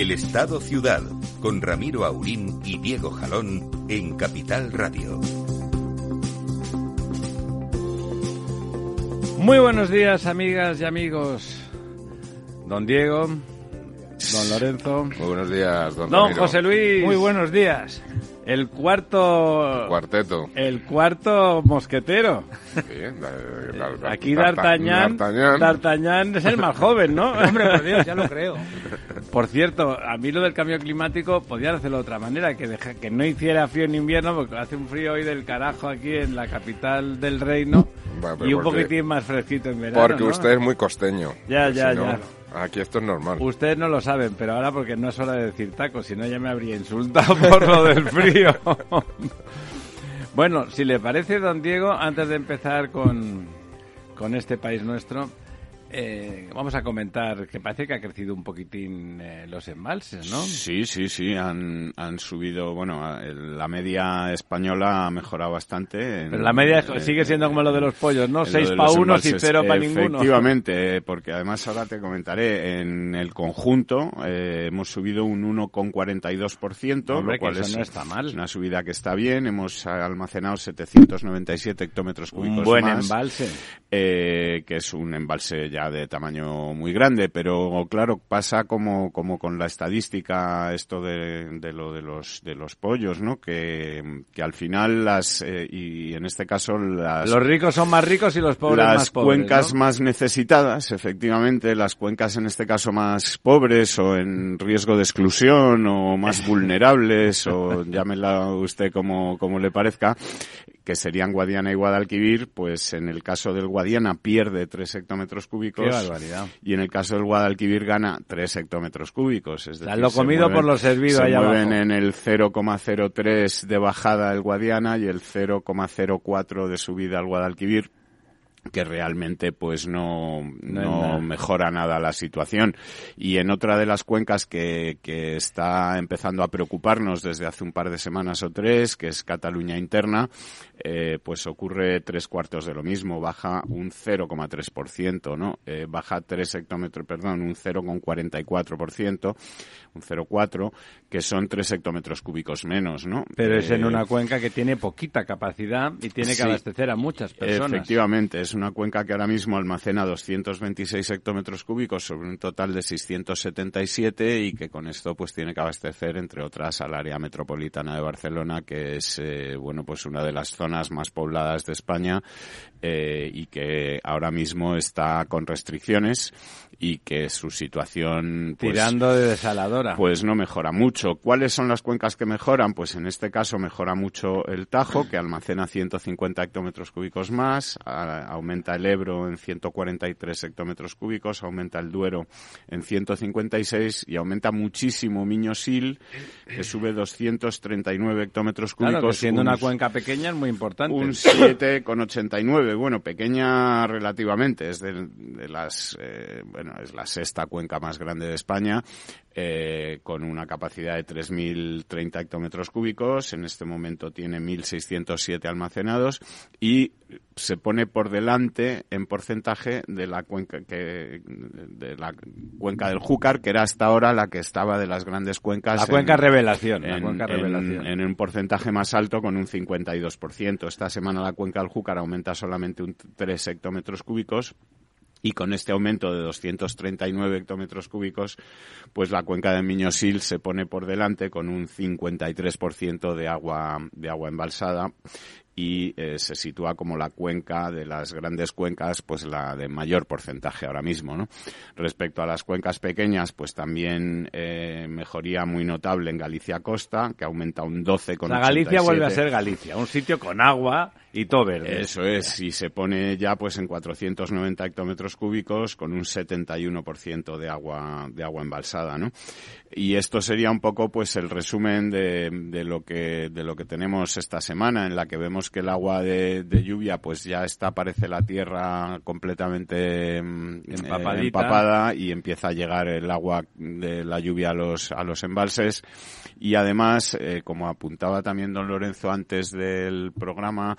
El Estado Ciudad, con Ramiro Aurín y Diego Jalón en Capital Radio. Muy buenos días, amigas y amigos. Don Diego, don Lorenzo. Muy buenos días, don Don Ramiro. José Luis. Muy buenos días. El cuarto... Cuarteto. El cuarto mosquetero. Sí, la- la- la- Aquí D'Arta- D'Artagnan, D'Artagnan. D'Artagnan es el más joven, ¿no? Hombre, por Dios, ya lo creo. Por cierto, a mí lo del cambio climático podían hacerlo de otra manera, que, deja- que no hiciera frío en invierno, porque hace un frío hoy del carajo aquí en la capital del reino Bueno, y un porque- poquitín más fresquito en verano. Porque ¿no? usted es muy costeño. Ya, ya, si no, ya. Aquí esto es normal. Ustedes no lo saben, pero ahora porque no es hora de decir tacos, si no ya me habría insultado por lo del frío. bueno, si le parece, don Diego, antes de empezar con, con este país nuestro, eh, vamos a comentar que parece que ha crecido un poquitín eh, los embalses, ¿no? Sí, sí, sí, han, han subido, bueno, la media española ha mejorado bastante. en- Pero la media sigue siendo como lo de los pollos, ¿no? en lo Seis de para los unos y embalses. cero para ninguno. Efectivamente, eh, porque además ahora te comentaré, en el conjunto hemos subido un 1,42%, Hombre, lo cual eso es, no está mal. una subida que está bien. Hemos almacenado 797 hectómetros cúbicos Un buen más embalse. eh, que es un embalse ya de tamaño muy grande, pero claro, pasa como, como con la estadística esto de, de lo de los, de los pollos, ¿no? Que, que al final las, eh, y en este caso las, Los ricos son más ricos y los pobres las más pobres. cuencas ¿no? más necesitadas, efectivamente, las cuencas en este caso más pobres o en riesgo de exclusión o más vulnerables o llámela usted como, como le parezca, que serían Guadiana y Guadalquivir, pues en el caso del Guadiana pierde 3 hectómetros cúbicos Qué barbaridad. y en el caso del Guadalquivir gana 3 hectómetros cúbicos. Es decir, lo se comido mueven- por lo servido se ahí mueven abajo. en el 0,03 de bajada el Guadiana y el 0,04 de subida al Guadalquivir que realmente pues no, No mejora nada la situación. Y en otra de las cuencas que, que está empezando a preocuparnos desde hace un par de semanas o tres, que es Cataluña interna, eh, pues ocurre tres cuartos de lo mismo, baja un 0,3%, ¿no? Eh, baja tres hectómetros, perdón, un 0,44%, un 0,4, que son tres hectómetros cúbicos menos, ¿no? Pero es en Eh, una cuenca que tiene poquita capacidad y tiene que Sí. abastecer a muchas personas. Efectivamente, es una cuenca que ahora mismo almacena 226 hectómetros cúbicos sobre un total de 677 y que con esto pues tiene que abastecer entre otras al área metropolitana de Barcelona que es eh, bueno pues una de las zonas más pobladas de España eh, y que ahora mismo está con restricciones y que su situación pues, Tirando de desaladora. pues no mejora mucho. ¿Cuáles son las cuencas que mejoran? Pues en este caso mejora mucho el Tajo, que almacena 150 hectómetros cúbicos más, a- aumenta el Ebro en 143 hectómetros cúbicos, aumenta el Duero en 156 y aumenta muchísimo Miño-Sil, que sube 239 hectómetros cúbicos. claro, que siendo una un- cuenca pequeña es muy importante. un 7,89. Bueno, pequeña relativamente. Es de, de las, eh, bueno, es la sexta cuenca más grande de España, eh, con una capacidad de 3.030 hectómetros cúbicos. En este momento tiene 1.607 almacenados y se pone por delante en porcentaje de la cuenca que de la cuenca del Júcar, que era hasta ahora la que estaba de las grandes cuencas. la en- cuenca revelación. la en, cuenca en- revelación. en un porcentaje más alto con un 52%. Esta semana la cuenca del Júcar aumenta solamente un 3 hectómetros cúbicos y con este aumento de 239 hectómetros cúbicos, pues la cuenca de Miñosil se pone por delante con un 53% de agua, de agua embalsada y eh, se sitúa como la cuenca de las grandes cuencas, pues la de mayor porcentaje ahora mismo, ¿no? Respecto a las cuencas pequeñas, pues también eh, mejoría muy notable en Galicia Costa, que aumenta un 12,87. La Galicia vuelve a ser Galicia, un sitio con agua y todo verde. Eso es, y se pone ya pues en 490 hectómetros cúbicos con un 71% de agua de agua embalsada, ¿no? Y esto sería un poco pues el resumen de, de lo que de lo que tenemos esta semana en la que vemos que el agua de, de lluvia pues ya está parece la tierra completamente mm, Empapadita. empapada y empieza a llegar el agua de la lluvia a los a los embalses y además eh, como apuntaba también don Lorenzo antes del programa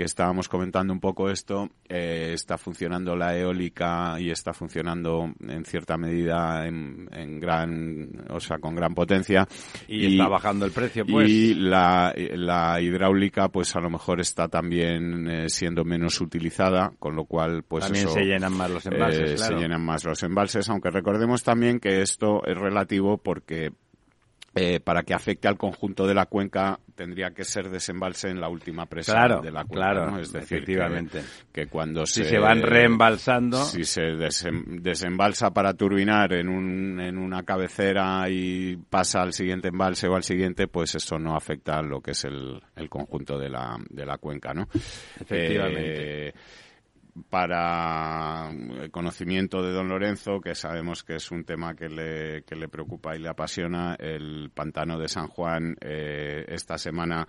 que estábamos comentando un poco esto, eh, está funcionando la eólica y está funcionando en cierta medida en, en gran, o sea, con gran potencia. Y, está bajando el precio, pues. Y la, la hidráulica, pues a lo mejor está también eh, siendo menos utilizada, con lo cual, pues También eso, se llenan más los embalses, eh, claro. Se llenan más los embalses, aunque recordemos también que esto es relativo porque eh, para que afecte al conjunto de la cuenca tendría que ser desembalse en la última presa Claro, de la cuenca, claro, ¿no? Es decir, efectivamente. Que, que cuando Si se, se van reembalsando. si se desem- desembalsa para turbinar en, un, en una cabecera y pasa al siguiente embalse o al siguiente, pues eso no afecta a lo que es el, el conjunto de la, de la cuenca, ¿no? Efectivamente. Eh, para el conocimiento de don Lorenzo, que sabemos que es un tema que le, que le preocupa y le apasiona, el pantano de San Juan eh, esta semana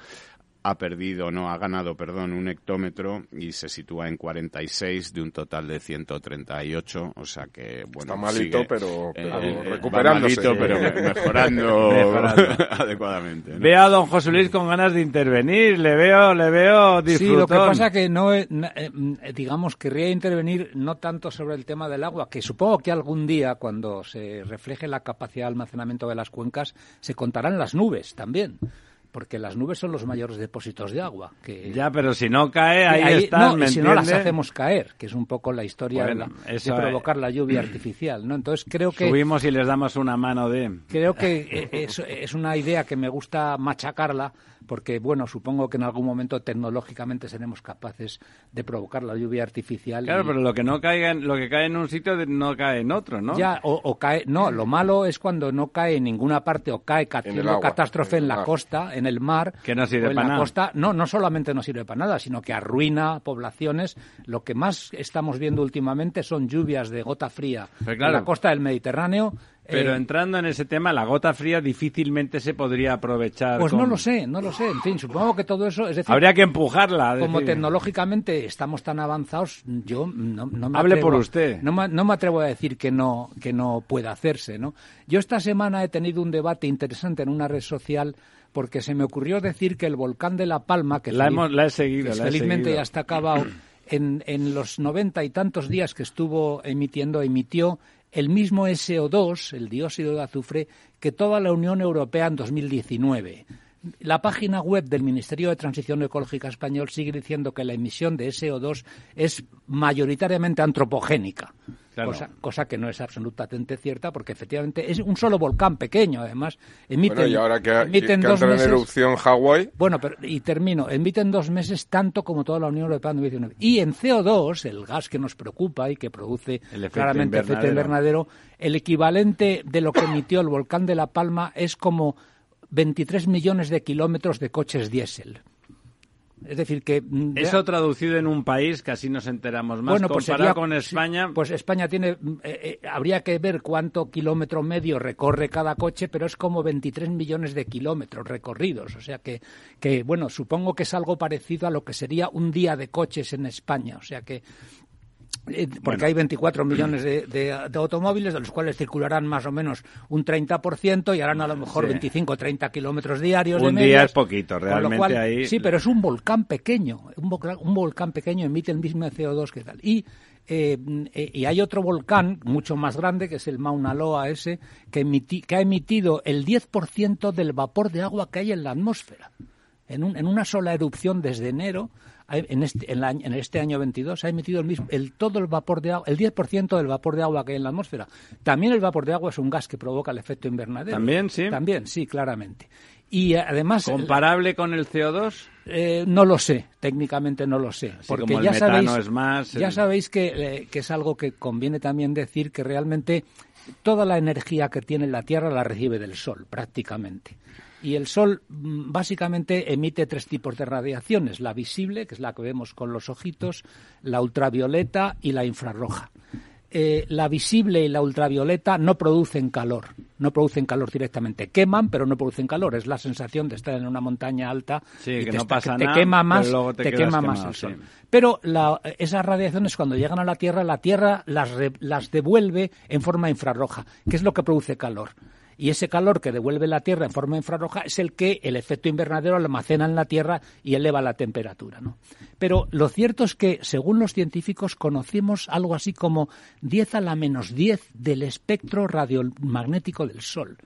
ha perdido, no, ha ganado, perdón, un hectómetro y se sitúa en 46 de un total de 138, o sea que, bueno, Está malito, sigue, pero- eh, pero eh, recuperándose. malito, pero me- mejorando, Mejorando. adecuadamente. ¿no? Veo a don José Luis con ganas de intervenir, le veo, le veo Sí, disfrutón. lo que pasa que no, eh, eh, mm, digamos, querría intervenir no tanto sobre el tema del agua, que supongo que algún día, cuando se refleje la capacidad de almacenamiento de las cuencas, se contarán las nubes también, porque las nubes son los mayores depósitos de agua. Que Ya, pero si no cae, ahí, Ahí- están, no, ¿me y si no las hacemos caer, que es un poco la historia Bueno, de, de provocar la lluvia artificial, ¿no? Entonces creo que Subimos y les damos una mano de... Creo que eh, es, es una idea que me gusta machacarla porque, bueno, supongo que en algún momento tecnológicamente seremos capaces de provocar la lluvia artificial. Claro, y- pero lo que no caiga, en- lo que cae en un sitio no cae en otro, ¿no? Ya, o, o cae, no, lo malo es cuando no cae en ninguna parte o cae agua, catástrofe en en la mar. costa, en el mar. Que no sirve o en pa' la nada. costa. No, no solamente no sirve para nada, sino que arruina poblaciones. Lo que más estamos viendo últimamente son lluvias de gota fría claro. en la costa del Mediterráneo. Pero eh, entrando en ese tema, la gota fría difícilmente se podría aprovechar. Pues con- no lo sé, no lo sé. En fin, supongo que todo eso, es decir, Habría que empujarla. como decir- tecnológicamente estamos tan avanzados, yo no, no me Hable atrevo- por usted. No, me- no me atrevo a decir que no que no pueda hacerse, ¿no? Yo esta semana he tenido un debate interesante en una red social porque se me ocurrió decir que el volcán de La Palma, que La feliz- hemos- la he seguido, que la he felizmente seguido. ya está acabado, en, en los noventa y tantos días que estuvo emitiendo, emitió el mismo SO2, el dióxido de azufre, que toda la Unión Europea en 2019. La página web del Ministerio de Transición Ecológica Español sigue diciendo que la emisión de SO2 es mayoritariamente antropogénica. Claro. Cosa, cosa que no es absolutamente cierta porque efectivamente es un solo volcán pequeño además emiten, Bueno, y ahora que, emiten que dos en erupción Hawái, bueno, pero, y termino. Emiten dos meses tanto como toda la Unión Europea en 2019. Y en CO2, el gas que nos preocupa y que produce El efecto claramente efecto invernadero, el equivalente de lo que emitió el volcán de La Palma es como 23 millones de kilómetros de coches diésel. Es decir, que... mm, Eso traducido en un país, que así nos enteramos más. bueno, pues Comparado sería- con España, Pues España tiene, mm, eh, eh, habría que ver cuánto kilómetro medio recorre cada coche, pero es como 23 millones de kilómetros recorridos. O sea que, que, bueno, supongo que es algo parecido a lo que sería un día de coches en España. O sea que, eh, porque hay 24 millones de, de- de automóviles, de los cuales circularán más o menos un 30% y harán a lo mejor Sí. 25 o 30 kilómetros diarios. de Un día medias. es poquito, realmente cual- ahí- Sí, pero es un volcán pequeño. Un volcán, un volcán pequeño emite el mismo CO2 que tal. Y, eh, eh, y hay otro volcán mucho más grande, que es el Mauna Loa ese, que, emiti- que ha emitido el 10% del vapor de agua que hay en la atmósfera. En, un- en una sola erupción desde enero en este, en, en este año 22 ha emitido el mismo, el, todo el vapor de agua, el 10% del vapor de agua que hay en la atmósfera. También el vapor de agua es un gas que provoca el efecto invernadero. También, sí. También, sí, claramente. Y además. ¿Comparable con el CO2? Eh, no lo sé, técnicamente no lo sé. porque ya sabéis, es más. Ya sabéis que, eh, que es algo que conviene también decir que realmente toda la energía que tiene la Tierra la recibe del Sol, prácticamente. Y el Sol mm, básicamente emite tres tipos de radiaciones, la visible, que es la que vemos con los ojitos, la ultravioleta y la infrarroja. Eh, la visible y la ultravioleta no producen calor, no producen calor directamente, queman pero no producen calor, es la sensación de estar en una montaña alta sí, y que te, no pasa te nada, quema más, pero te, te quema más el sol. sí. Pero la, esas radiaciones cuando llegan a la Tierra, la Tierra las, re, las devuelve en forma infrarroja, que es lo que produce calor y ese calor que devuelve la Tierra en forma infrarroja es el que el efecto invernadero almacena en la Tierra y eleva la temperatura. ¿no? Pero lo cierto es que, según los científicos, conocemos algo así como 10 a la menos 10 del espectro radiomagnético del Sol.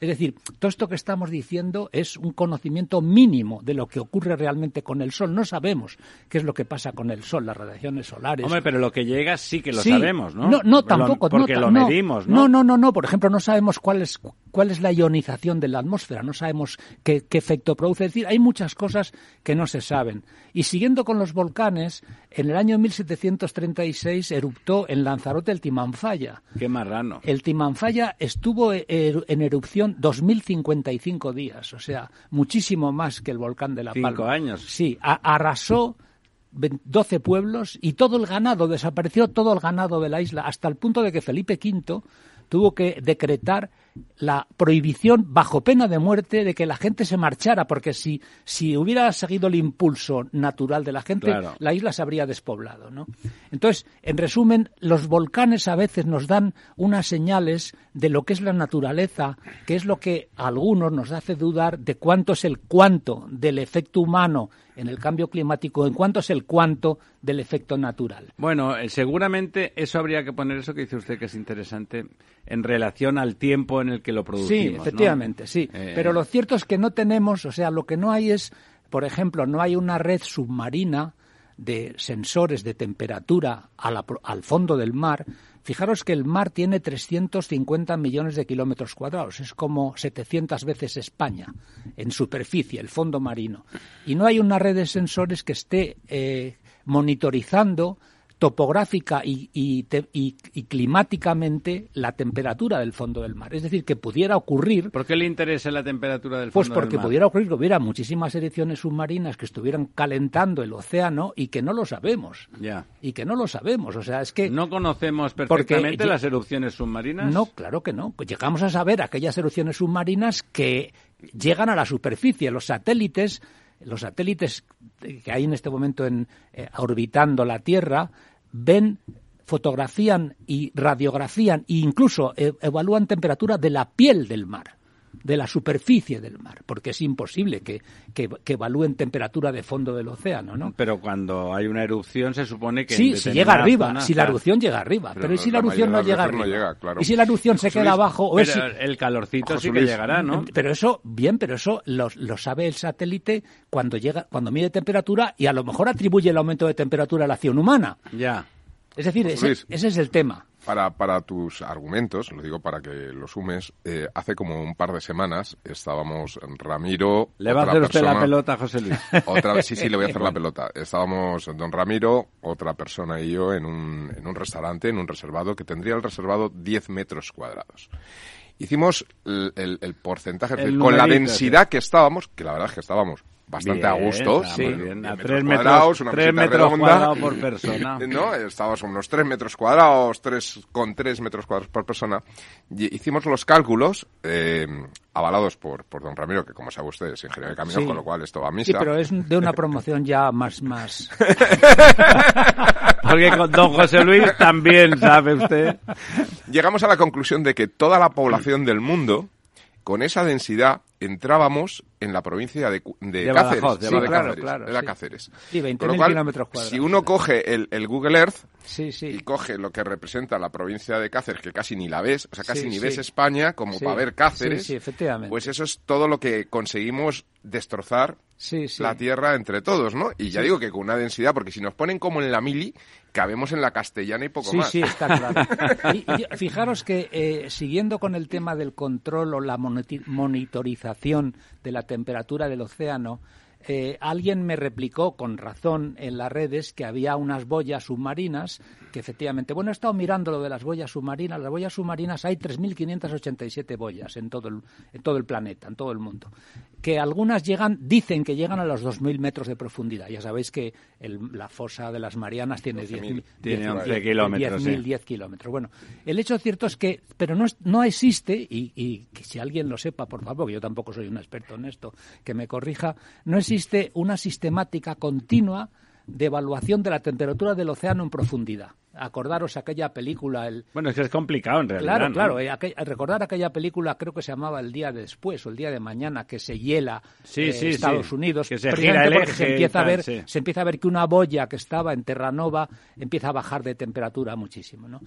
Es decir, todo esto que estamos diciendo es un conocimiento mínimo de lo que ocurre realmente con el Sol. No sabemos qué es lo que pasa con el Sol, las radiaciones solares. Hombre, pero lo que llega sí que lo Sí. sabemos, ¿no? No, no, tampoco. Porque no, lo medimos, ¿no? No, no, no, no. Por ejemplo, no sabemos cuál es, cuál es la ionización de la atmósfera, no sabemos qué, qué efecto produce. Es decir, hay muchas cosas que no se saben. Y siguiendo con los volcanes, en el año 1736 eruptó en Lanzarote el Timanfaya. Qué marrano. El Timanfaya estuvo e- er- en erupción 2055 días, o sea, muchísimo más que el volcán de La Cinco Palma. años. Sí, arrasó ve- 12 pueblos y todo el ganado, desapareció todo el ganado de la isla, hasta el punto de que Felipe V tuvo que decretar la prohibición bajo pena de muerte de que la gente se marchara, porque si, si hubiera seguido el impulso natural de la gente, Claro. la isla se habría despoblado. ¿no? Entonces, en resumen, los volcanes a veces nos dan unas señales de lo que es la naturaleza, que es lo que a algunos nos hace dudar de cuánto es el cuánto del efecto humano en el cambio climático, en cuánto es el cuánto del efecto natural. Bueno, eh, seguramente eso habría que poner eso que dice usted que es interesante en relación al tiempo en el que lo producimos. Sí, ¿no? efectivamente, sí. Eh, Pero lo cierto es que no tenemos, o sea, lo que no hay es, por ejemplo, no hay una red submarina de sensores de temperatura a la al fondo del mar. Fijaros que el mar tiene 350 millones de kilómetros cuadrados, es como 700 veces España en superficie, el fondo marino. Y no hay una red de sensores que esté eh, monitorizando topográfica y, y te- y- y climáticamente la temperatura del fondo del mar. Es decir, que pudiera ocurrir, ¿Por qué le interesa la temperatura del fondo pues del porque mar? pudiera ocurrir que hubiera muchísimas erupciones submarinas que estuvieran calentando el océano y que no lo sabemos. Ya. Y que no lo sabemos. O sea, es que... ¿No conocemos Porque perfectamente las erupciones submarinas? No, claro que no. Pues llegamos a saber aquellas erupciones submarinas que llegan a la superficie. Los satélites, los satélites que hay en este momento en, eh, orbitando la Tierra, ven fotografían y radiografían e incluso eh, evalúan temperatura de la piel del mar, de la superficie del mar, porque es imposible que, que- que evalúen temperatura de fondo del océano, ¿no? Pero cuando hay una erupción se supone que... Sí, si llega arriba, si la erupción llega arriba, Pero pero, ¿y si la erupción no llega arriba? no llega, claro. ¿Y si la erupción se José queda Luis, abajo? O Pero es el calorcito José sí que Luis, llegará, ¿no? Pero eso, bien, pero eso lo, lo sabe el satélite cuando llega, cuando mide temperatura y a lo mejor atribuye el aumento de temperatura a la acción humana. Ya. Es decir, ese, ese es el tema. Para, para tus argumentos, lo digo para que los sumes, eh, hace como un par de semanas estábamos Ramiro. ¿Le va a hacer usted la pelota, José Luis? Otra vez, sí, sí, le voy a hacer la pelota. Estábamos don Ramiro, otra persona y yo en un, en un restaurante, en un reservado, que tendría el reservado 10 metros cuadrados. Hicimos el, el- el porcentaje, es El decir, con la densidad que estábamos, que la verdad es que estábamos bastante a gusto. sí, bien. A 10 tres cuadrados, metros, una tres metros redonda. cuadrados por persona. No, estábamos a unos 3 metros cuadrados, tres, con 3 metros cuadrados por persona. Y hicimos los cálculos, eh, avalados por, por don Ramiro, que como sabe usted es ingeniero de camino, Sí. con lo cual esto va a Sí, misa. pero es de una promoción ya más, más. Porque con don José Luis también, ¿sabe usted? Llegamos a la conclusión de que toda la población del mundo, con esa densidad, entrábamos en la provincia de, de, De Cáceres. Badajoz, de Sí, Badajoz. Cáceres, Claro, era sí. Cáceres. Sí, 20.000 Con lo cual, kilómetros cuadrados. Si uno coge el, el Google Earth y coge lo que representa la provincia de Cáceres, que casi ni la ves, o sea, casi ni ves España como para ver Cáceres, efectivamente. pues eso es todo lo que conseguimos destrozar Sí, sí. la tierra entre todos, ¿no? Y ya digo que con una densidad, porque si nos ponen como en la mili, cabemos en la castellana y poco Sí, más. sí, está claro. Y- y fijaros que eh, siguiendo con el tema del control o la monitorización de la temperatura del océano, eh, alguien me replicó con razón en las redes que había unas boyas submarinas que efectivamente, bueno, he estado mirando lo de las boyas submarinas, las boyas submarinas hay 3.587 boyas en todo, el, en todo el planeta, en todo el mundo, que algunas llegan, dicen que llegan a los 2.000 metros de profundidad. Ya sabéis que el- la fosa de las Marianas tiene 10.000 Tiene 10.000, 11 kilómetros, 10.000, sí. 10 kilómetros. Bueno, el hecho cierto es que, pero no, es- no existe, y, y que si alguien lo sepa, por favor, que yo tampoco soy un experto en esto, que me corrija, no existe una sistemática continua de evaluación de la temperatura del océano en profundidad. Acordaros aquella película, el, Bueno, es que es complicado en realidad. Claro, ¿no? claro. eh, aquel- recordar aquella película, creo que se llamaba El día de después o El día de mañana, que se hiela Sí, eh, sí, Estados sí. Unidos. Que se precisamente gira el porque eje se empieza a ver, sí. se empieza a ver que una boya que estaba en Terranova empieza a bajar de temperatura muchísimo, ¿no?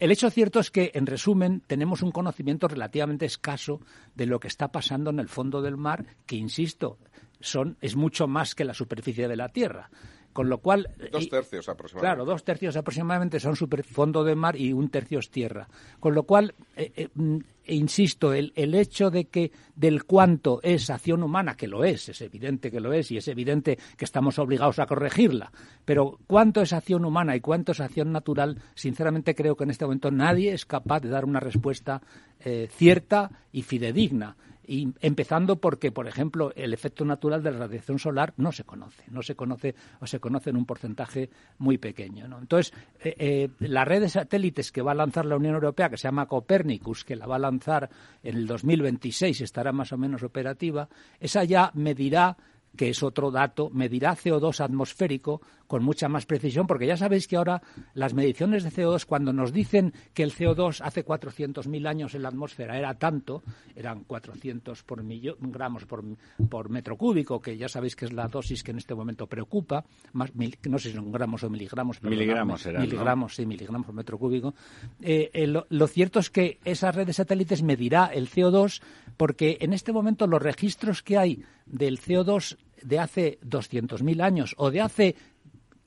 El hecho cierto es que, en resumen, tenemos un conocimiento relativamente escaso de lo que está pasando en el fondo del mar, que insisto, son es mucho más que la superficie de la Tierra. Con lo cual, Dos y- tercios aproximadamente. Claro, dos tercios aproximadamente son super fondo de mar y un tercio es tierra. Con lo cual, eh, eh, mm, e insisto, el, el hecho de que del cuánto es acción humana, que lo es, es evidente que lo es y es evidente que estamos obligados a corregirla, pero cuánto es acción humana y cuánto es acción natural, sinceramente creo que en este momento nadie es capaz de dar una respuesta eh, cierta y fidedigna. Y empezando porque, por ejemplo, el efecto natural de la radiación solar no se conoce, no se conoce o se conoce en un porcentaje muy pequeño. ¿no? Entonces, eh, eh, la red de satélites que va a lanzar la Unión Europea, que se llama Copernicus, que la va a lanzar en el 2026, estará más o menos operativa, esa ya medirá que es otro dato, medirá CO2 atmosférico con mucha más precisión, porque ya sabéis que ahora las mediciones de CO2, cuando nos dicen que el CO2 hace 400.000 años en la atmósfera era tanto, eran 400 por millo- gramos por, por metro cúbico, que ya sabéis que es la dosis que en este momento preocupa, más mil- no sé si son gramos o miligramos, perdonadme, Miligramos ¿no? miligramos, sí, miligramos por metro cúbico. Eh, eh, lo, lo cierto es que esa red de satélites medirá el CO2 porque en este momento los registros que hay del CO2 de hace 200.000 años o de hace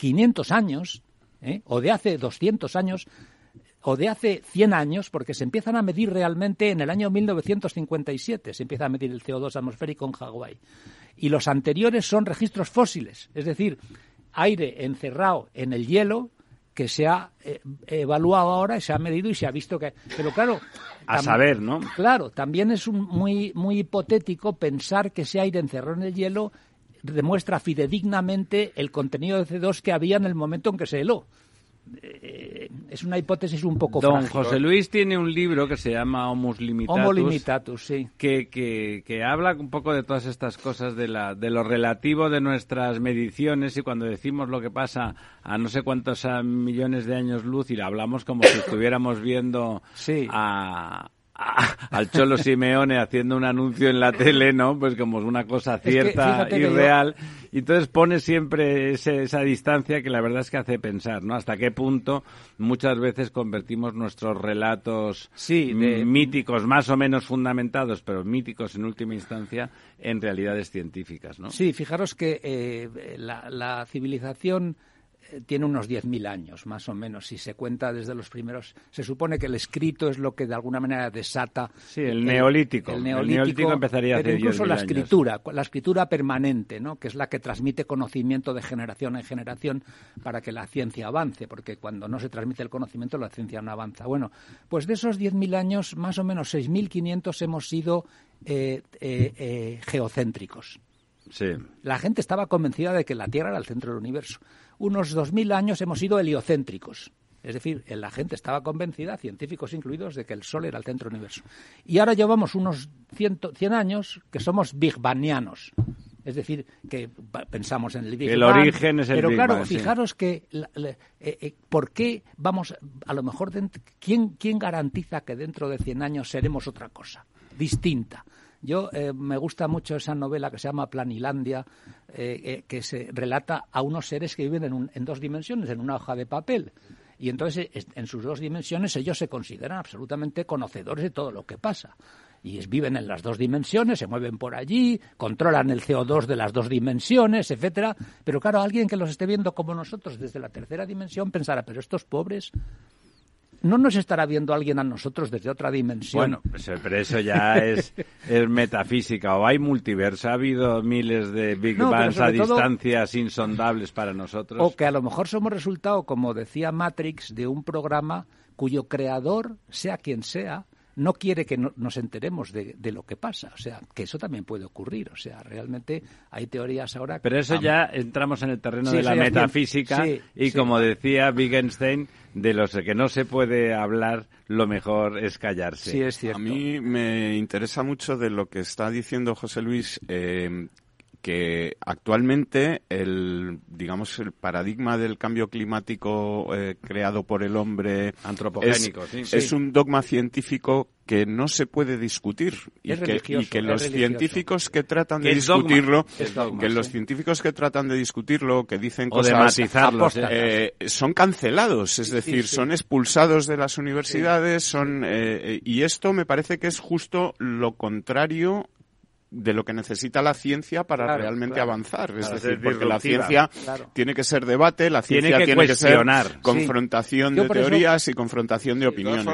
500 años ¿eh? o de hace 200 años o de hace 100 años, porque se empiezan a medir realmente en el año 1957, se empieza a medir el CO2 atmosférico en Hawái. Y los anteriores son registros fósiles, es decir, aire encerrado en el hielo que se ha eh, evaluado ahora y se ha medido y se ha visto que... Pero claro... A saber, ¿no? Claro, también es un- muy, muy hipotético pensar que ese aire encerrado en el hielo demuestra fidedignamente el contenido de CO2 que había en el momento en que se heló. Eh, es una hipótesis un poco Don frágil. José Luis tiene un libro que se llama Homus Limitatus. Homo limitatus, sí. que, que, que habla un poco de todas estas cosas, de, la, de lo relativo de nuestras mediciones y cuando decimos lo que pasa a no sé cuántos millones de años luz y hablamos como si estuviéramos viendo Sí. a- al Cholo Simeone haciendo un anuncio en la tele, ¿no? Pues como es una cosa cierta y yo- real. Y entonces pone siempre ese- esa distancia que la verdad es que hace pensar, ¿no? Hasta qué punto muchas veces convertimos nuestros relatos Sí, de- míticos, más o menos fundamentados, pero míticos en última instancia, en realidades científicas, ¿no? Sí, fijaros que eh, la, la civilización tiene unos 10.000 años, más o menos, si se cuenta desde los primeros. Se supone que el escrito es lo que de alguna manera desata. Sí, el neolítico. El El neolítico, empezaría pero incluso 10.000 la años. escritura, la escritura permanente, ¿no? que es la que transmite conocimiento de generación en generación para que la ciencia avance, porque cuando no se transmite el conocimiento la ciencia no avanza. Bueno, pues de esos 10.000 años, más o menos 6.500 hemos sido eh, eh, eh, geocéntricos. Sí. La gente estaba convencida de que la Tierra era el centro del universo. Unos 2.000 años hemos sido heliocéntricos. Es decir, la gente estaba convencida, científicos incluidos, de que el Sol era el centro del universo. Y ahora llevamos unos 100, 100 años que somos Big Bangianos. Es decir, que pensamos en el Big El Bang, origen es el Pero Big claro, Bang, sí. fijaros que, la- la- eh, eh, ¿por qué vamos, a lo mejor, dent- ¿quién, ¿quién garantiza que dentro de 100 años seremos otra cosa, distinta? Yo eh, me gusta mucho esa novela que se llama Planilandia, eh, que se relata a unos seres que viven en, en dos dimensiones, en una hoja de papel. Y entonces, en sus dos dimensiones, ellos se consideran absolutamente conocedores de todo lo que pasa y viven en las dos dimensiones, se mueven por allí, controlan el CO2 de las dos dimensiones, etcétera. Pero claro, alguien que los esté viendo como nosotros desde la tercera dimensión pensará, pero estos pobres ¿no nos estará viendo alguien a nosotros desde otra dimensión? Bueno, pues, eh, pero eso ya es, metafísica. O hay multiverso, ha habido miles de Big Bangs a distancias insondables para nosotros. O que a lo mejor somos resultado, como decía Matrix, de un programa cuyo creador, sea quien sea, no quiere que nos enteremos de, lo que pasa. O sea, que eso también puede ocurrir. O sea, realmente hay teorías ahora... Pero eso ya entramos en el terreno de la metafísica y como decía Wittgenstein, de los que no se puede hablar, lo mejor es callarse. Sí, es cierto. A mí me interesa mucho de lo que está diciendo José Luis, eh, que actualmente el digamos el paradigma del cambio climático eh, creado por el hombre antropogénico es, un dogma científico que no se puede discutir y que, los científicos que tratan de discutirlo que los científicos que tratan de discutirlo que dicen cosas eh, son cancelados es decir son expulsados de las universidades son eh, y esto me parece que es justo lo contrario de lo que necesita la ciencia para realmente avanzar. Es decir, porque la ciencia tiene que ser debate, la ciencia tiene que, ser confrontación de teorías y confrontación de opiniones.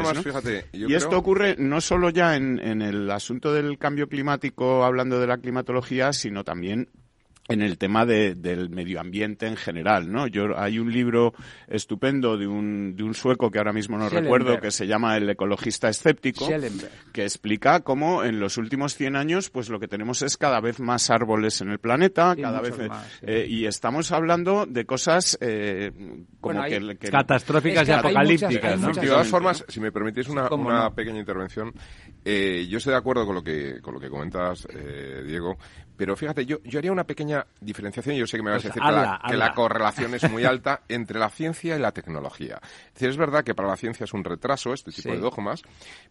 y esto ocurre no solo ya en, en el asunto del cambio climático, hablando de la climatología, sino también en el tema de, del medio ambiente en general, ¿no? Yo hay un libro estupendo de un, de un sueco que ahora mismo no recuerdo que se llama El ecologista escéptico que explica cómo en los últimos 100 años pues lo que tenemos es cada vez más árboles en el planeta, cada vez eh, y estamos hablando de cosas eh, como que, catastróficas y apocalípticas, De todas formas, si me permitís una, una pequeña intervención, eh, yo estoy de acuerdo con lo que con lo que comentas, eh, Diego, pero fíjate, yo, yo haría una pequeña diferenciación, y yo sé que me vas a pues decir que, la, correlación es muy alta entre la ciencia y la tecnología. Es decir, es verdad que para la ciencia es un retraso este tipo de dogmas,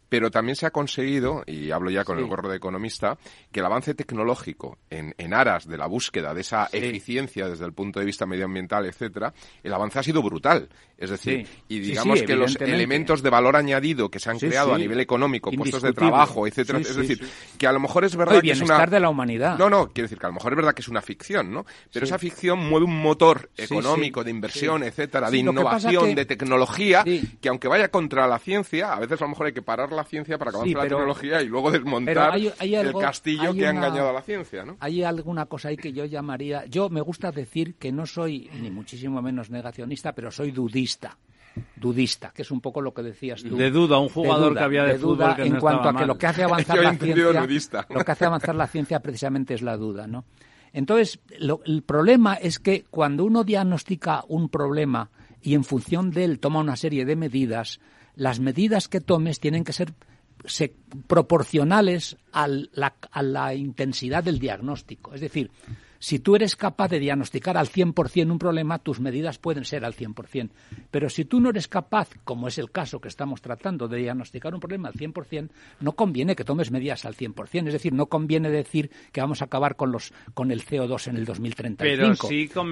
pero también se ha conseguido, y hablo ya con el gorro de economista, que el avance tecnológico en, en aras de la búsqueda de esa eficiencia desde el punto de vista medioambiental, etcétera, el avance ha sido brutal. Es decir, y digamos que los elementos de valor añadido que se han creado a nivel económico, puestos de trabajo, etcétera, es decir, que a lo mejor es verdad que es una... de la humanidad. No, no, quiero decir que a lo mejor es verdad que es una ficción, ¿no? Pero esa ficción mueve un motor económico, de inversión, etcétera, de innovación, de tecnología, que aunque vaya contra la ciencia, a veces a lo mejor hay que parar la ciencia para que avance la tecnología y luego desmontar el castillo que ha engañado a la ciencia, ¿no? Hay alguna cosa ahí que yo llamaría... Yo me gusta decir que no soy ni muchísimo menos negacionista, pero soy dudista dudista, que es un poco lo que decías tú. De duda, un jugador que había de, duda en cuanto a que lo que hace avanzar la ciencia, lo que hace avanzar la ciencia precisamente es la duda, ¿no? Entonces, el problema es que cuando uno diagnostica un problema y en función de él toma una serie de medidas, las medidas que tomes tienen que ser proporcionales a la intensidad del diagnóstico. Es decir, si tú eres capaz de diagnosticar al 100% un problema, tus medidas pueden ser al 100%. Pero si tú no eres capaz, como es el caso que estamos tratando, de diagnosticar un problema al 100%, no conviene que tomes medidas al 100%. Es decir, no conviene decir que vamos a acabar con, los, con el CO2 en el 2035.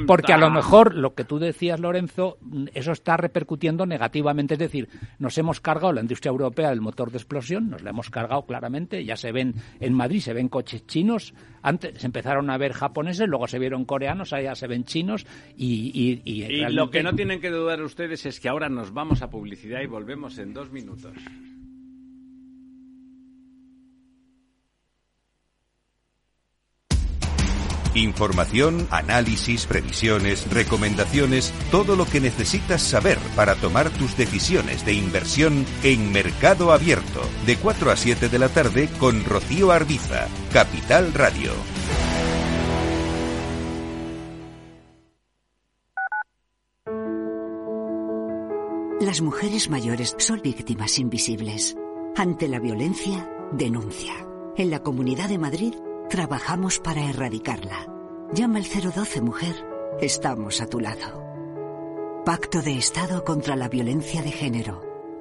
Porque a lo mejor lo que tú decías, Lorenzo, eso está repercutiendo negativamente. Es decir, nos hemos cargado la industria europea del motor de explosión, nos la hemos cargado claramente. Ya se ven en Madrid, se ven coches chinos. Antes se empezaron a ver japoneses luego se vieron coreanos, allá se ven chinos y... Y, lo que no tienen que dudar ustedes es que ahora nos vamos a publicidad y volvemos en dos minutos. Información, análisis, previsiones, recomendaciones, todo lo que necesitas saber para tomar tus decisiones de inversión en Mercado Abierto, de 4 a 7 de la tarde con Rocío Arbiza, Capital Radio. Las mujeres mayores son víctimas invisibles. Ante la violencia, denuncia. En la Comunidad de Madrid trabajamos para erradicarla. Llama al 012 Mujer. Estamos a tu lado. Pacto de Estado contra la Violencia de Género.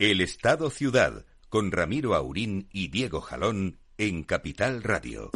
El Estado Ciudad, con Ramiro Aurín y Diego Jalón en Capital Radio.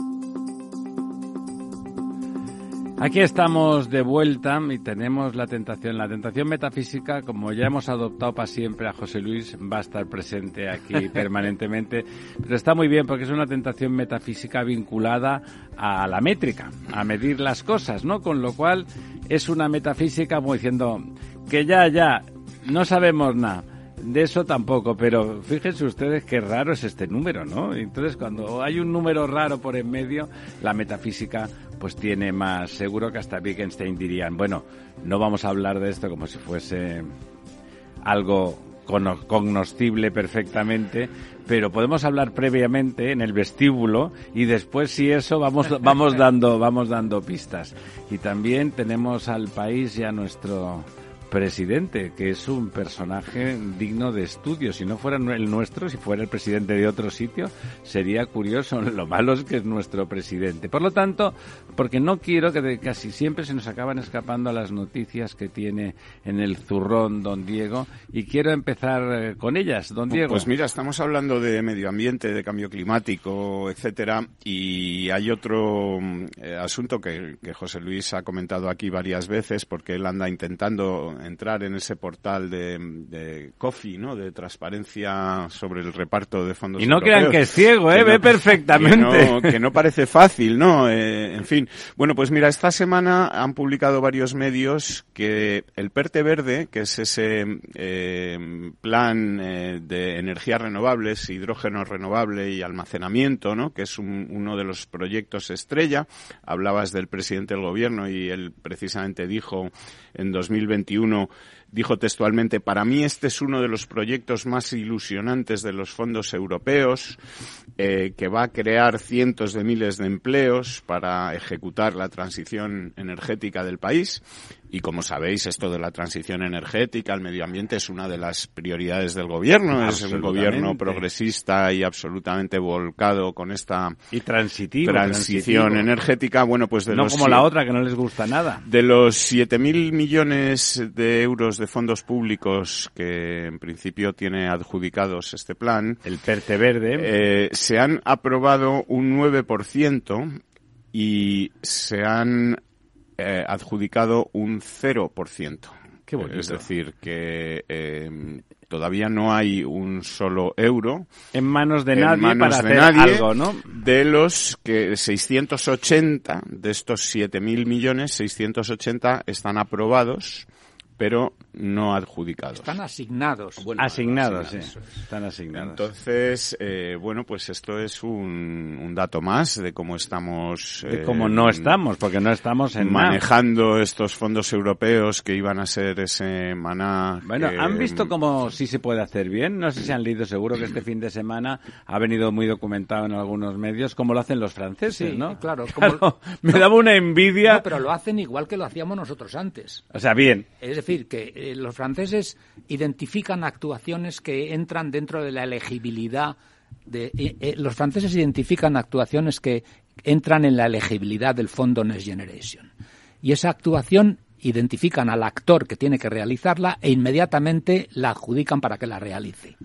Aquí estamos de vuelta y tenemos la tentación. La tentación metafísica, como ya hemos adoptado para siempre a José Luis, va a estar presente aquí permanentemente. Pero está muy bien porque es una tentación metafísica vinculada a la métrica, a medir las cosas, ¿no? Con lo cual es una metafísica como diciendo que ya, ya, no sabemos nada de eso tampoco, pero fíjense ustedes qué raro es este número, ¿no? Entonces, cuando hay un número raro por en medio, la metafísica pues tiene más. Seguro que hasta Wittgenstein dirían, bueno, no vamos a hablar de esto como si fuese algo cognoscible perfectamente, pero podemos hablar previamente en el vestíbulo y después si eso vamos vamos dando vamos dando pistas. Y también tenemos al país ya nuestro presidente, que es un personaje digno de estudio. Si no fuera el nuestro, si fuera el presidente de otro sitio, sería curioso. Lo malo es que es nuestro presidente. Por lo tanto, porque no quiero que casi siempre se nos acaban escapando las noticias que tiene en el zurrón don Diego, y quiero empezar eh, con ellas, don Diego. Pues mira, estamos hablando de medio ambiente, de cambio climático, etcétera, y hay otro mm, eh, asunto que, que José Luis ha comentado aquí varias veces, porque él anda intentando entrar en ese portal de, de COFI, ¿no? De transparencia sobre el reparto de fondos Y no crean que es ciego, ¿eh? Ve perfectamente. Que no, parece fácil, ¿no? Eh, en fin. Bueno, pues mira, esta semana han publicado varios medios que el PERTE Verde, que es ese eh, plan eh, de energías renovables, hidrógeno renovable y almacenamiento, ¿no? Que es uno de los proyectos estrella. Hablabas del presidente del gobierno y él precisamente dijo en 2021 dijo textualmente, para mí este es uno de los proyectos más ilusionantes de los fondos europeos, eh, que va a crear cientos de miles de empleos para ejecutar la transición energética del país. Y como sabéis, esto de la transición energética, el medio ambiente es una de las prioridades del gobierno. Es un gobierno progresista y absolutamente volcado con esta y transitivo, transición energética. Bueno, pues de no los como la otra que no les gusta nada. De los 7.000 millones de euros de fondos públicos que en principio tiene adjudicados este plan, el PERTE verde, eh, se han aprobado un 9% y se han eh, adjudicado un 0%. Qué bonito. Es decir, que eh, todavía no hay un solo euro en manos de nadie para hacer algo, ¿no? De los que 680 de estos 7.000 millones, 680 están aprobados pero no adjudicados. Están asignados. asignados, sí. Están asignados. Entonces, eh, bueno, pues esto es un, un, dato más de cómo estamos... De cómo no estamos, porque no estamos en Manejando estos fondos europeos que iban a ser ese maná... Bueno, ¿han visto cómo sí se puede hacer bien? No sé si han leído, seguro que este fin de semana ha venido muy documentado en algunos medios, cómo lo hacen los franceses, ¿no? Claro, me daba una envidia... pero lo hacen igual que lo hacíamos nosotros antes. O sea, bien. Es decir, que eh, los franceses identifican actuaciones que entran dentro de la elegibilidad de, los franceses identifican actuaciones que entran en la elegibilidad del fondo Next Generation. Y esa actuación identifican al actor que tiene que realizarla e inmediatamente la adjudican para que la realice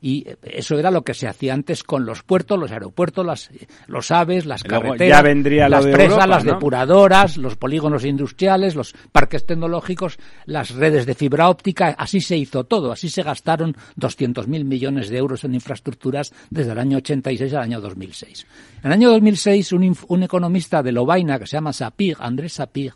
y eso era lo que se hacía antes con los puertos, los aeropuertos, las, los aves, las carreteras, las presas, las depuradoras, los polígonos industriales, los parques tecnológicos, las redes de fibra óptica, así se hizo todo, así se gastaron 200.000 millones de euros en infraestructuras desde el año 86 al año 2006. En el año 2006 un, un economista de Lovaina que se llama Sapir, Andrés Sapir,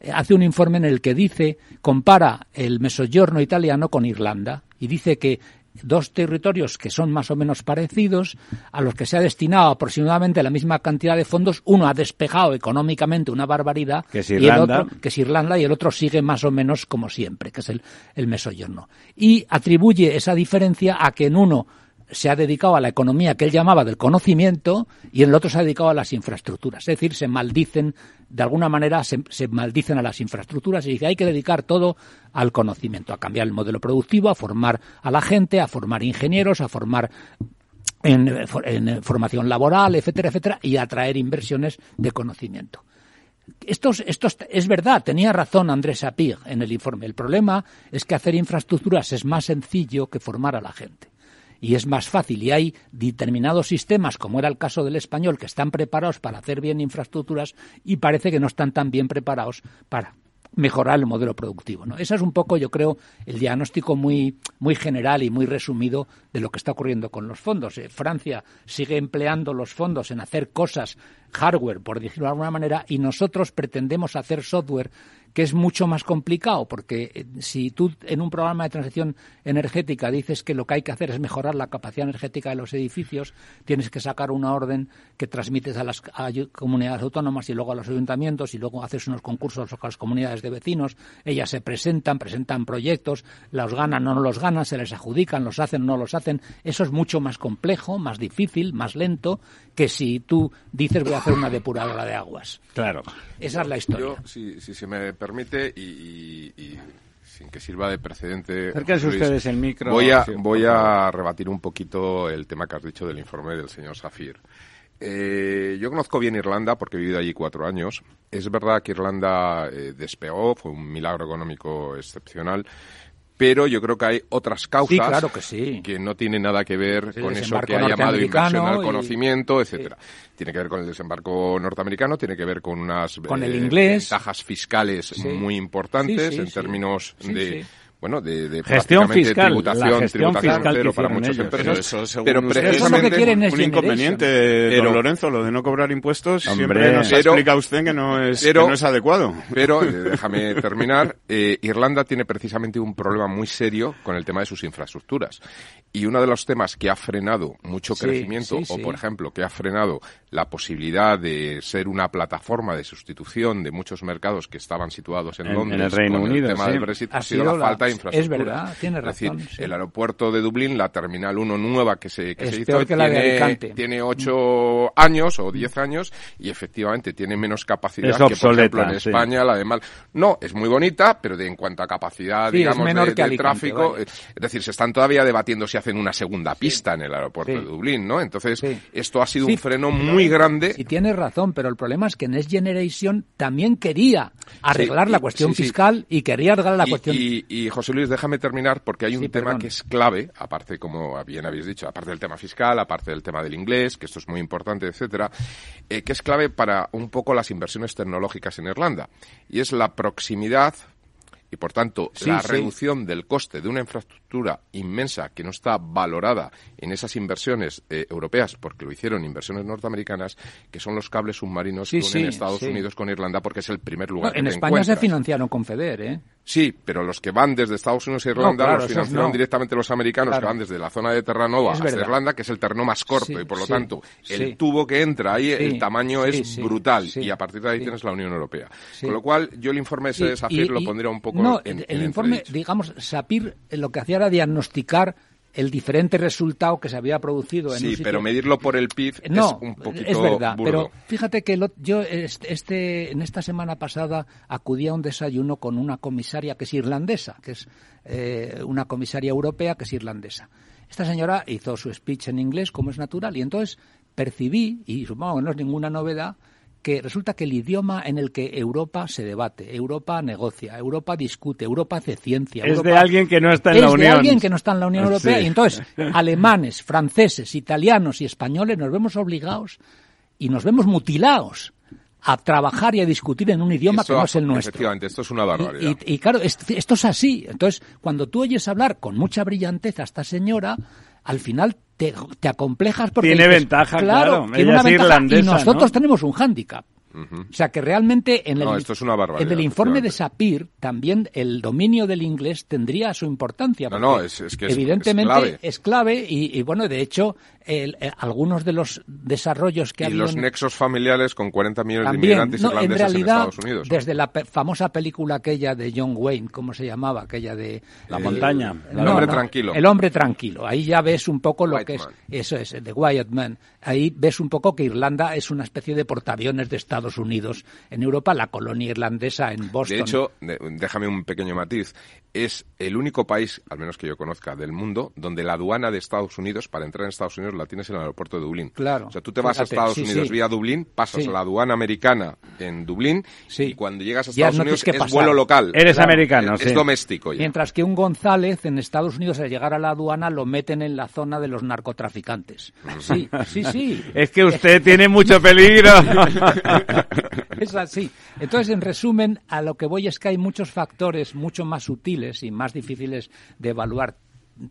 eh, hace un informe en el que dice, compara el Mesogiorno italiano con Irlanda y dice que dos territorios que son más o menos parecidos, a los que se ha destinado aproximadamente la misma cantidad de fondos. Uno ha despejado económicamente una barbaridad, que es Irlanda, y el otro, que es Irlanda, y el otro sigue más o menos como siempre, que es el, el mesoyorno. Y atribuye esa diferencia a que en uno se ha dedicado a la economía que él llamaba del conocimiento y en el otro se ha dedicado a las infraestructuras. Es decir, se maldicen, de alguna manera se, maldicen a las infraestructuras y dice hay que dedicar todo al conocimiento, a cambiar el modelo productivo, a formar a la gente, a formar ingenieros, a formar en, formación laboral, etcétera, etcétera, y a atraer inversiones de conocimiento. Esto, esto, es verdad, tenía razón Andrés Sapir en el informe. El problema es que hacer infraestructuras es más sencillo que formar a la gente y es más fácil y hay determinados sistemas, como era el caso del español, que están preparados para hacer bien infraestructuras y parece que no están tan bien preparados para mejorar el modelo productivo. ¿no? Ese es un poco, yo creo, el diagnóstico muy, muy general y muy resumido de lo que está ocurriendo con los fondos. Eh, Francia sigue empleando los fondos en hacer cosas, hardware, por decirlo de alguna manera, y nosotros pretendemos hacer software que es mucho más complicado, porque eh, si tú en un programa de transición energética dices que lo que hay que hacer es mejorar la capacidad energética de los edificios, tienes que sacar una orden que transmites a las comunidades autónomas y luego a los ayuntamientos y luego haces unos concursos con las comunidades de vecinos, ellas se presentan, presentan proyectos, los ganan o no los ganan, se les adjudican, los hacen o no los hacen. Eso es mucho más complejo, más difícil, más lento que si tú dices voy a hacer una depuradora de aguas. Claro. Esa es la historia. si, se me permite, y, sin que sirva de precedente. ustedes el micro. Voy a, voy a rebatir un poquito el tema que has dicho del informe del señor Safir. Eh, yo conozco bien Irlanda porque he vivido allí cuatro años. Es verdad que Irlanda eh, despegó, fue un milagro económico excepcional, pero yo creo que hay otras causas que, no tienen nada que ver con eso que ha llamado inversión al conocimiento, etcétera. Tiene que ver con el desembarco norteamericano, tiene que ver con unas con el eh, inglés. ventajas fiscales muy importantes en términos de bueno, de, de gestión fiscal, tributación, gestión fiscal cero para muchas empresas. Pero, pero precisamente un inconveniente, don Lorenzo, lo de no cobrar impuestos, siempre nos explica usted que no es, que no es adecuado. Pero, eh, déjame terminar, eh, Irlanda tiene precisamente un problema muy serio con el tema de sus infraestructuras. Y uno de los temas que ha frenado mucho crecimiento, o por ejemplo, que ha frenado la posibilidad de ser una plataforma de sustitución de muchos mercados que estaban situados en, Londres en el Reino con Unido, el tema del Brexit, ha, sido, la falta de infraestructura. Es verdad, tiene razón. Es decir, el aeropuerto de Dublín, la Terminal 1 nueva que se, que se hizo, tiene, tiene 8 años o 10 años y efectivamente tiene menos capacidad que, por ejemplo, en España, la de Mal. No, es muy bonita, pero de, en cuanto a capacidad, digamos, de, tráfico, es decir, se están todavía debatiendo si hacen una segunda pista en el aeropuerto de Dublín, ¿no? Entonces, esto ha sido un freno muy grande. Y tienes razón, pero el problema es que Next Generation también quería arreglar la cuestión fiscal y quería arreglar la cuestión. Y, y, José Luis, déjame terminar porque hay un tema que es clave, aparte, como bien habéis dicho, aparte del tema fiscal, aparte del tema del inglés, que esto es muy importante, etcétera, eh, que es clave para un poco las inversiones tecnológicas en Irlanda. Y es la proximidad y por tanto la reducción del coste de una infraestructura inmensa que no está valorada en esas inversiones eh, europeas, porque lo hicieron inversiones norteamericanas, que son los cables submarinos que unen Estados Unidos con Irlanda, porque es el primer lugar. en España se financiaron con FEDER, ¿eh? Sí, pero los que van desde Estados Unidos a Irlanda los financiaron directamente los americanos que van desde la zona de Terranova hasta Irlanda, que es el terreno más corto, y por lo tanto el tubo que entra ahí, el tamaño es brutal, y a partir de ahí tienes la Unión Europea. Con lo cual, yo el informe ese de SAPIR lo pondría un poco no, el informe, digamos, SAPIR lo que hacía era diagnosticar el diferente resultado que se había producido en sí, un sitio. pero medirlo por el PIB no, es un poquito es verdad, burdo. pero fíjate que lo- yo este, este- en esta semana pasada acudí a un desayuno con una comisaria que es irlandesa, que es eh, una comisaria europea que es irlandesa. Esta señora hizo su speech en inglés, como es natural, y entonces percibí, y supongo que no es ninguna novedad, que resulta que el idioma en el que Europa se debate, Europa negocia, Europa discute, Europa hace ciencia. Es Europa- de alguien que no está en es la de Unión. alguien que no está en la Unión Europea. Sí. Y entonces, alemanes, franceses, italianos y españoles nos vemos obligados y nos vemos mutilados a trabajar y a discutir en un idioma Esto, que no es el nuestro. Efectivamente, esto es una barbaridad. y- y claro, es- esto es así. Entonces, cuando tú oyes hablar con mucha brillantez a esta señora, al final te, te acomplejas porque Tiene dices, ventaja, claro. tiene una es ventaja irlandesa, y nosotros ¿no? tenemos un hándicap. O sea que realmente en el, No, esto es una barbaridad, en el informe de. Sapir también el dominio del inglés tendría su importancia. No, porque no, es- es que es- evidentemente es clave. es clave y, y, bueno, de hecho, el- eh, algunos de los desarrollos que ha Y habido los en- nexos familiares con 40 millones de también, inmigrantes no, en irlandeses realidad, Estados Unidos. ¿no? desde la pe- famosa película aquella de John Wayne, ¿cómo se llamaba? Aquella de... La eh, montaña. El hombre tranquilo. El hombre tranquilo. Ahí ya ves un poco lo White que es... Man. Eso es, The Wyatt Man. Ahí ves un poco que Irlanda es una especie de portaaviones de Estados Unidos en Europa, la colonia irlandesa en Boston. De hecho, de- déjame un pequeño matiz, es el único país, al menos que yo conozca, del mundo, donde la aduana de Estados Unidos, para entrar en Estados Unidos, la tienes en el aeropuerto de Dublín. Claro. O sea, tú te vas a Estados sí, Unidos sí. vía Dublín, pasas Sí. a la aduana americana en Dublín, Sí. y cuando llegas a Estados no Unidos es pasar. vuelo local. Eres Claro, americano, es, sí. es doméstico ya. Mientras que un González en Estados Unidos al llegar a la aduana lo meten en la zona de los narcotraficantes. Sí, sí, sí. Es que usted tiene mucho peligro. Es así. Entonces, en resumen, a lo que voy es que hay muchos factores mucho más sutiles y más difíciles de evaluar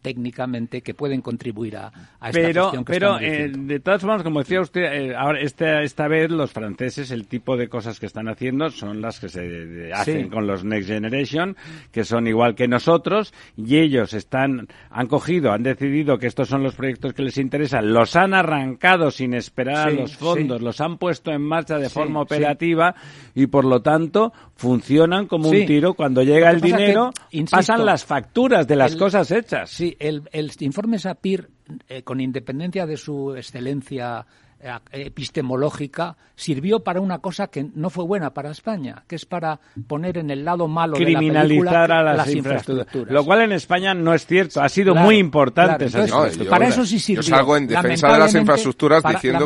técnicamente que pueden contribuir a, a esta pero que pero eh, de todas formas como decía usted eh, ahora esta esta vez los franceses el tipo de cosas que están haciendo son las que se de- hacen Sí. con los Next Generation que son igual que nosotros y ellos están han cogido han decidido que estos son los proyectos que les interesan los han arrancado sin esperar Sí, los fondos sí. los han puesto en marcha de forma operativa y por lo tanto funcionan como un tiro. Cuando llega el que, dinero insisto, pasan las facturas de las el- cosas hechas Sí, el, el informe SAPIR, eh, con independencia de su excelencia epistemológica, sirvió para una cosa que no fue buena para España, que es para poner en el lado malo de la criminalizar película a las, las infraestructuras. infraestructuras. Lo cual en España no es cierto. Ha sido Claro, muy importante claro. esas Entonces, No, infraestructuras. yo- para eso sí sirvió. Yo salgo en defensa de las infraestructuras para- diciendo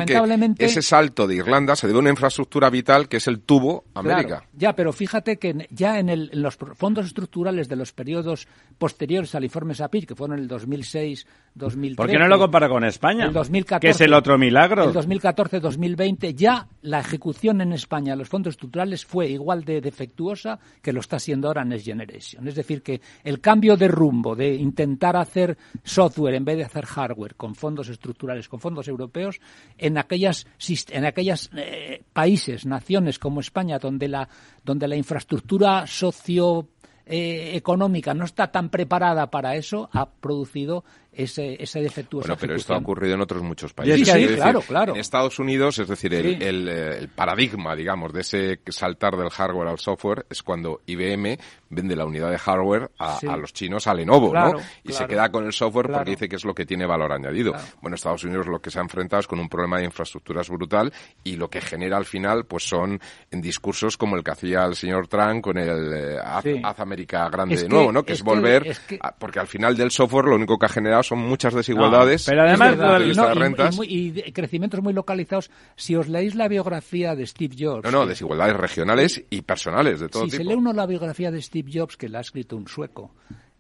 que ese salto de Irlanda se debe a una infraestructura vital que es el tubo América. Claro, ya, pero fíjate que ya en, el- en los fondos estructurales de los periodos posteriores al informe SAPIR, que fueron el 2006, 2013... ¿Por qué no lo compara con España? El 2014, Que es el otro milagro. El 2014-2020 ya la ejecución en España de los fondos estructurales fue igual de defectuosa que lo está siendo ahora Next Generation. Es decir, que el cambio de rumbo de intentar hacer software en vez de hacer hardware con fondos estructurales, con fondos europeos, en aquellas en aquellas eh, países, naciones como España, donde la donde la infraestructura socio eh, económica no está tan preparada para eso, ha producido ese, ese defectuoso Bueno, pero esto ha ocurrido en otros muchos Sí, países. sí, Quiero decir, claro, claro. En Estados Unidos, es decir, el, Sí. el, eh, el paradigma, digamos, de ese saltar del hardware al software es cuando IBM vende la unidad de hardware a, Sí. a los chinos, a Lenovo, Claro, ¿no? Y se queda con el software porque dice que es lo que tiene valor añadido. Bueno, Estados Unidos lo que se ha enfrentado es con un problema de infraestructuras brutal y lo que genera al final, pues son en discursos como el que hacía el señor Trump con el eh, haz, Sí. haz América grande Es de que- nuevo, ¿no? Que es es, que- volver, es que- a- porque al final del software lo único que ha generado son muchas desigualdades. pero además desde No, de y- rentas. y muy- y de- crecimientos muy localizados. Si os leéis la biografía de Steve Jobs, No, no, desigualdades regionales y personales de todo si se tipo. lee uno la biografía de Steve Jobs, que la ha escrito un sueco,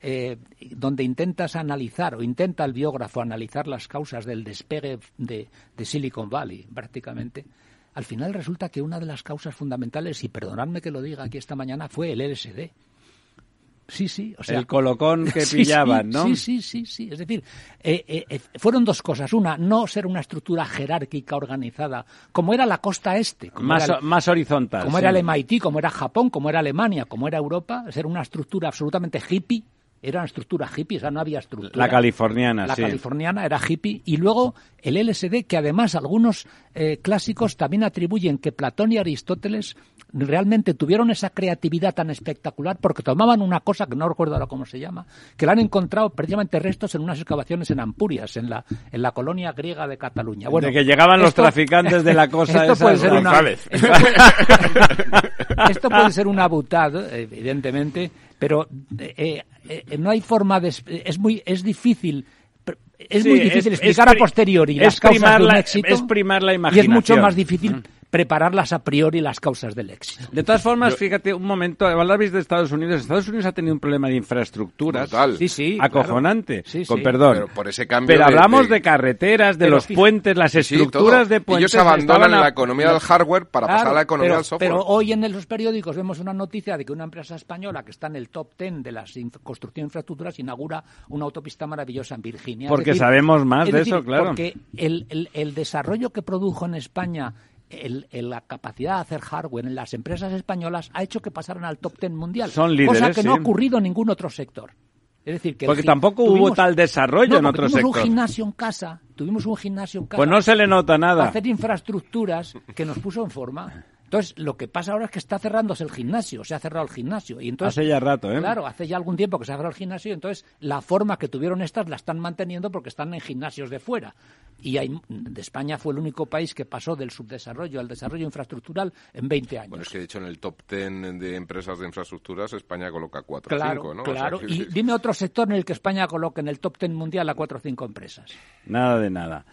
eh, donde intentas analizar, o intenta el biógrafo analizar las causas del despegue de, de Silicon Valley, prácticamente, al final resulta que una de las causas fundamentales, y perdonadme que lo diga aquí esta mañana, fue el LSD. Sí, sí, o sea, el colocón que Sí, pillaban, sí, ¿no? Sí, sí, sí, sí. Es decir, eh, eh, eh, fueron dos cosas. Una, no ser una estructura jerárquica organizada, como era la costa este. Como Más, era el- más horizontal. como sí. era el MIT, como era Japón, como era Alemania, como era Europa, ser una estructura absolutamente hippie, era una estructura hippie, o sea, no había estructura. La californiana, La sí. californiana era hippie. Y luego el LSD, que además algunos eh, clásicos también atribuyen que Platón y Aristóteles realmente tuvieron esa creatividad tan espectacular porque tomaban una cosa que no recuerdo ahora cómo se llama, que la han encontrado precisamente restos en unas excavaciones en Ampurias, en la, en la colonia griega de Cataluña. Bueno, de que llegaban los traficantes de la cosa esto esa, puede ser una, esto, esto puede ser una butad, evidentemente, pero eh, eh, no hay forma de... Es, muy, es difícil... Es Sí, muy difícil es- explicar es a posteriori las causas de un la- éxito. es primar la Y es mucho más difícil prepararlas a priori las causas del éxito. De todas formas, fíjate, un momento, hablabais de Estados Unidos. Estados Unidos ha tenido un problema de infraestructuras Brutal. Sí, sí. acojonante, claro. Sí, con sí. perdón. Pero por ese cambio Pero de- hablamos de- de, carreteras, de los puentes, las Sí, estructuras de puentes. Ellos abandonan la economía del hardware para pasar a la economía pero, del software. pero hoy en los periódicos vemos una noticia de que una empresa española que está en el top 10 de la construcción de infraestructuras inaugura una autopista maravillosa en Virginia. Porque decir- sabemos más es de decir, eso, claro. Porque el, el- el desarrollo que produjo en España el- el- la capacidad de hacer hardware en las empresas españolas ha hecho que pasaran al top 10 mundial. Son líderes, cosa que no ha ocurrido en ningún otro sector. Es decir, que Porque tampoco hubo tal desarrollo No, en porque otro tuvimos sector. un gimnasio en casa, tuvimos un gimnasio en casa Pues no se le nota nada. hacer infraestructuras que nos puso en forma. Entonces, lo que pasa ahora es que está cerrándose el gimnasio, se ha cerrado el gimnasio. Y entonces, Hace ya rato, ¿eh? Claro, hace ya algún tiempo que se ha cerrado el gimnasio, y entonces la forma que tuvieron estas la están manteniendo porque están en gimnasios de fuera. Y hay, de España fue el único país que pasó del subdesarrollo al desarrollo infraestructural en 20 años. Bueno, es que de hecho en el top 10 de empresas de infraestructuras España coloca 4 o Claro, 5, ¿no? O claro. sea, que- Y dime otro sector en el que España coloque en el top 10 mundial a cuatro o cinco empresas. Nada de nada.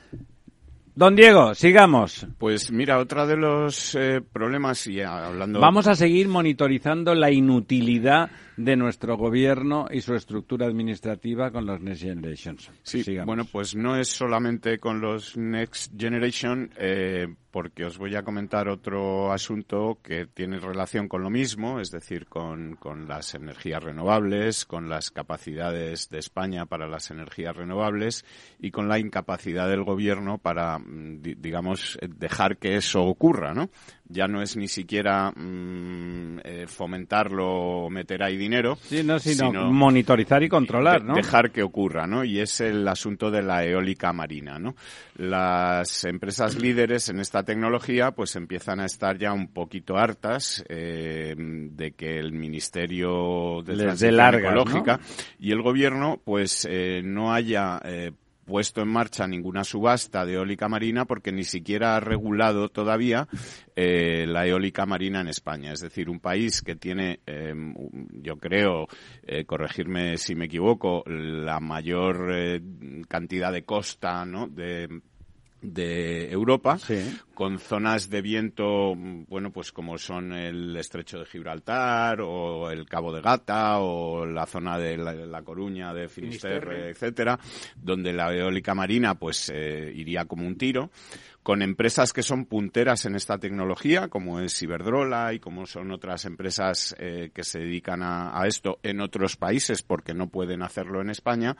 Don Diego, sigamos. Pues mira, otro de los eh, problemas, y hablando... Vamos a seguir monitorizando la inutilidad de nuestro gobierno y su estructura administrativa con los Next Generations. Sí, Sigamos. bueno, pues no es solamente con los Next Generation, eh, porque os voy a comentar otro asunto que tiene relación con lo mismo, es decir, con, con las energías renovables, con las capacidades de España para las energías renovables y con la incapacidad del gobierno para, mm, di- digamos, dejar que eso ocurra, ¿no? Ya no es ni siquiera mm, eh, fomentarlo, meter ahí dinero, Sí, no, sino, sino monitorizar y controlar, de- ¿no? Dejar que ocurra, ¿no? Y es el asunto de la eólica marina, ¿no? Las empresas líderes en esta tecnología, pues empiezan a estar ya un poquito hartas eh, de que el Ministerio de Transición largas, Ecológica y el Gobierno, pues eh, no haya eh, puesto en marcha ninguna subasta de eólica marina porque ni siquiera ha regulado todavía eh, la eólica marina en España. Es decir, un país que tiene, eh, yo creo, eh, corregirme si me equivoco, la mayor eh, cantidad de costa ¿no? de de Europa, Sí. con zonas de viento, bueno, pues como son el estrecho de Gibraltar o el Cabo de Gata o la zona de La, La Coruña, de Finisterre, etcétera, donde la eólica marina pues eh, iría como un tiro, con empresas que son punteras en esta tecnología, como es Iberdrola y como son otras empresas eh, que se dedican a, a esto en otros países porque no pueden hacerlo en España,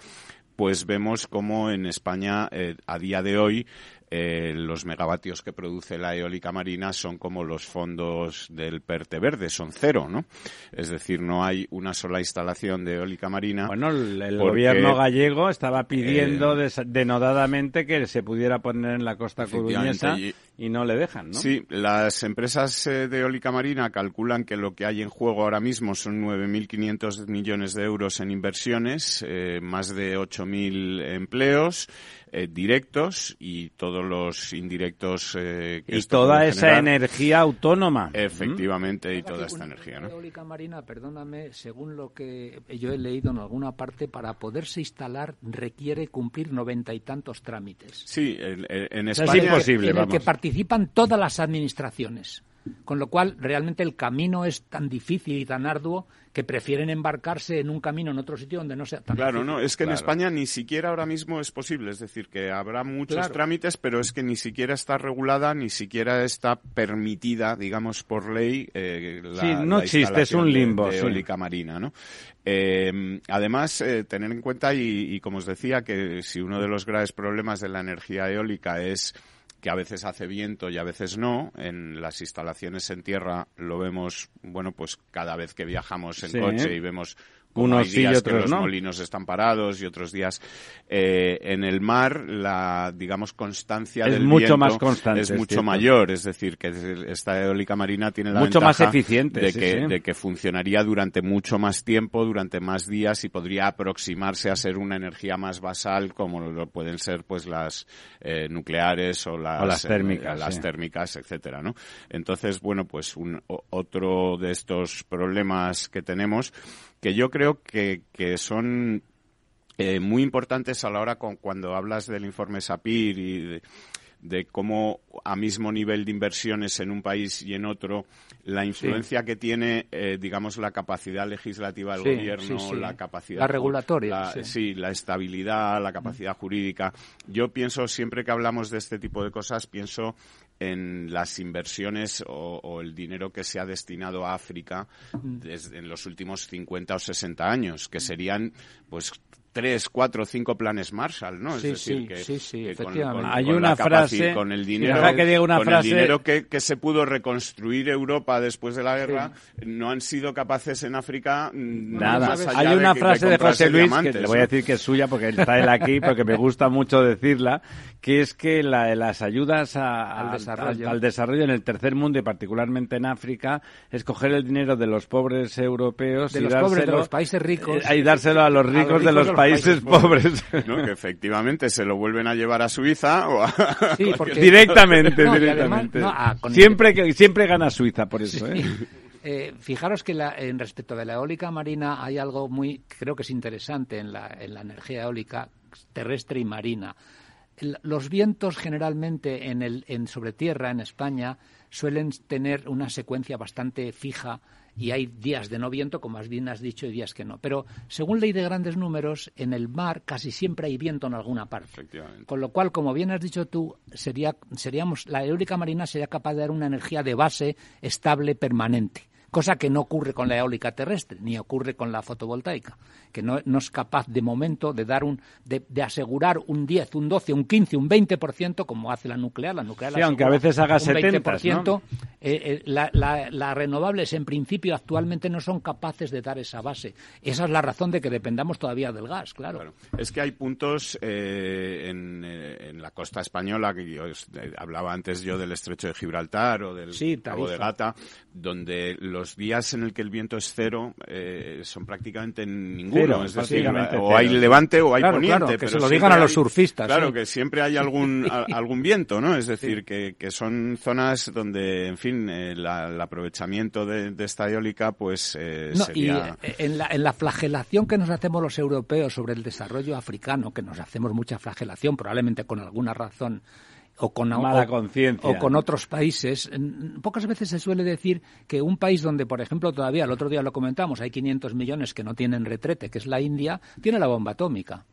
pues vemos como en España eh, a día de hoy eh, los megavatios que produce la eólica marina son como los fondos del PERTE verde, son cero, ¿no? Es decir, no hay una sola instalación de eólica marina. Bueno, el, el porque, gobierno gallego estaba pidiendo eh, des- denodadamente que se pudiera poner en la costa coruñesa y- y no le dejan, ¿no? Sí, las empresas eh, de eólica marina calculan que lo que hay en juego ahora mismo son 9.500 millones de euros en inversiones, eh, más de 8.000 empleos eh, directos y todos los indirectos eh, que Y toda esa generar. energía autónoma. Efectivamente, y toda esta energía, ¿no? eólica marina, perdóname, según lo que yo he leído en alguna parte, para poderse instalar requiere cumplir noventa y tantos trámites. Sí, en sea, es España... imposible. que vamos. Participan todas las administraciones. Con lo cual, realmente el camino es tan difícil y tan arduo que prefieren embarcarse en un camino en otro sitio donde no sea tan Claro, difícil. no, es que en. España ni siquiera ahora mismo es posible, es decir, que habrá muchos Claro. trámites, pero es que ni siquiera está regulada, ni siquiera está permitida, digamos, por ley. eh, la, Sí, no la existe, es un instalación de- limbo, De, sí. eólica marina, ¿no? Eh, además, eh, tener en cuenta, y, y como os decía, que si uno de los graves problemas de la energía eólica es que a veces hace viento y a veces no. En las instalaciones en tierra lo vemos, bueno, pues cada vez que viajamos en Sí. coche y vemos como hay días que los molinos están parados y otros días eh, en el mar la digamos constancia es del mucho viento más constante, es mucho cierto. mayor es decir que esta eólica marina tiene la Mucho más eficiente, de sí, que sí. de que funcionaría durante mucho más tiempo durante más días y podría aproximarse a ser una energía más basal como lo pueden ser pues las eh, nucleares o las, O las térmicas, eh, las térmicas etcétera no entonces bueno pues un, otro de estos problemas que tenemos que yo creo que, que son eh, muy importantes a la hora con, cuando hablas del informe SAPIR y de, de cómo a mismo nivel de inversiones en un país y en otro la influencia que tiene eh, digamos la capacidad legislativa del Sí, gobierno sí, la capacidad La regulatoria, la- sí. sí, la estabilidad la capacidad jurídica. Yo pienso siempre que hablamos de este tipo de cosas pienso en las inversiones o, o el dinero que se ha destinado a África desde en los últimos 50 o 60 años, que serían pues tres, cuatro, cinco planes Marshall, ¿no? Sí, es decir, sí, que, sí, sí, que con- efectivamente. con- Hay con una frase- con el dinero, que diga una con frase- el dinero que, que se pudo reconstruir Europa después de la guerra, no han sido capaces en África mm, Nada. más allá Hay una frase de José Luis, que le voy a decir que es suya porque está él aquí, porque me gusta mucho decirla, que es que la- las ayudas a- Al a- desarrollo. al desarrollo en el tercer mundo y particularmente en África es coger el dinero de los pobres europeos De y los dárselo, pobres de los países ricos. eh, y dárselo a los ricos, de los, países, pobres. ¿no? que efectivamente se lo vuelven a llevar a Suiza o a... Sí, porque- directamente, No, y directamente. además, no, ah, con el- siempre, que, siempre gana Suiza por eso, ¿eh? Eh, fijaros que la- en respecto de la eólica marina hay algo muy, creo que es interesante en la, en la energía eólica terrestre y marina. El- los vientos generalmente en el, en sobre tierra, en España, suelen tener una secuencia bastante fija y hay días de no viento, como has bien has dicho, y días que no. Pero según ley de grandes números, en el mar casi siempre hay viento en alguna parte. Efectivamente. Con lo cual, como bien has dicho tú, sería, seríamos, la eólica marina sería capaz de dar una energía de base estable permanente. Cosa que no ocurre con la eólica terrestre, ni ocurre con la fotovoltaica, que no, no es capaz de momento de dar un, de, de asegurar un 10, un 12, un 15, un 20%, como hace la nuclear. La nuclear Sí, aunque a veces haga un 70, 20%. ¿no? Eh, eh, la- la- las renovables, en principio, actualmente no son capaces de dar esa base. Esa es la razón de que dependamos todavía del gas, claro. Claro. Es que hay puntos eh, en, eh, en la costa española, que yo eh, hablaba antes yo del estrecho de Gibraltar o del Sí, Cabo de. Gata, donde los días en el que el viento es cero eh, son prácticamente ninguno. Cero, es decir, prácticamente o hay levante o hay Claro, poniente. claro, que pero se lo digan a los surfistas, Claro, sí. que siempre hay algún, a- algún viento, ¿no? Es decir, que, que son zonas donde, en fin, eh, la- el aprovechamiento de, de esta eólica, pues eh, No, sería... Y eh, en la, en la flagelación que nos hacemos los europeos sobre el desarrollo africano, que nos hacemos mucha flagelación, probablemente con alguna razón, o con, Mala o- con otros países, pocas veces se suele decir que un país donde, por ejemplo, todavía, el otro día lo comentamos, hay 500 millones que no tienen retrete, que es la India, tiene la bomba atómica.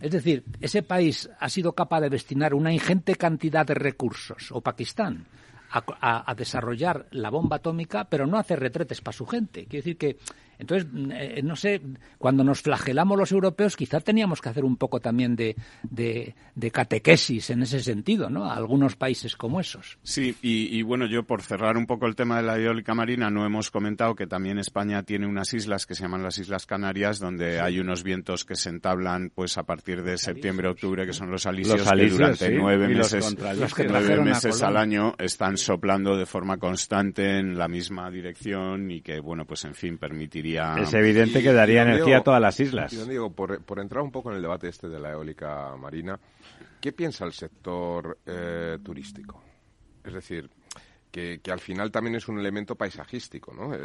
Es decir, ese país ha sido capaz de destinar una ingente cantidad de recursos, o Pakistán, a, a- a desarrollar la bomba atómica, pero no hace retretes para su gente. Quiere decir que, entonces, eh, no sé, cuando nos flagelamos los europeos, quizá teníamos que hacer un poco también de, de, de catequesis en ese sentido, ¿no? A algunos países como esos. Sí, y, y bueno, yo por cerrar un poco el tema de la eólica marina, no hemos comentado que también España tiene unas islas que se llaman las Islas Canarias, donde hay unos vientos que se entablan pues a partir de septiembre, octubre, que son los alisios, Los alisios, que durante sí, nueve meses. Los que nueve meses al año están soplando de forma constante en la misma dirección y que, bueno, pues en fin, permitiría... Es evidente que daría energía a todas las islas. Y don Diego, por, por entrar un poco en el debate este de la eólica marina, ¿qué piensa el sector eh, turístico? Es decir, que, que al final también es un elemento paisajístico, ¿no? Eh,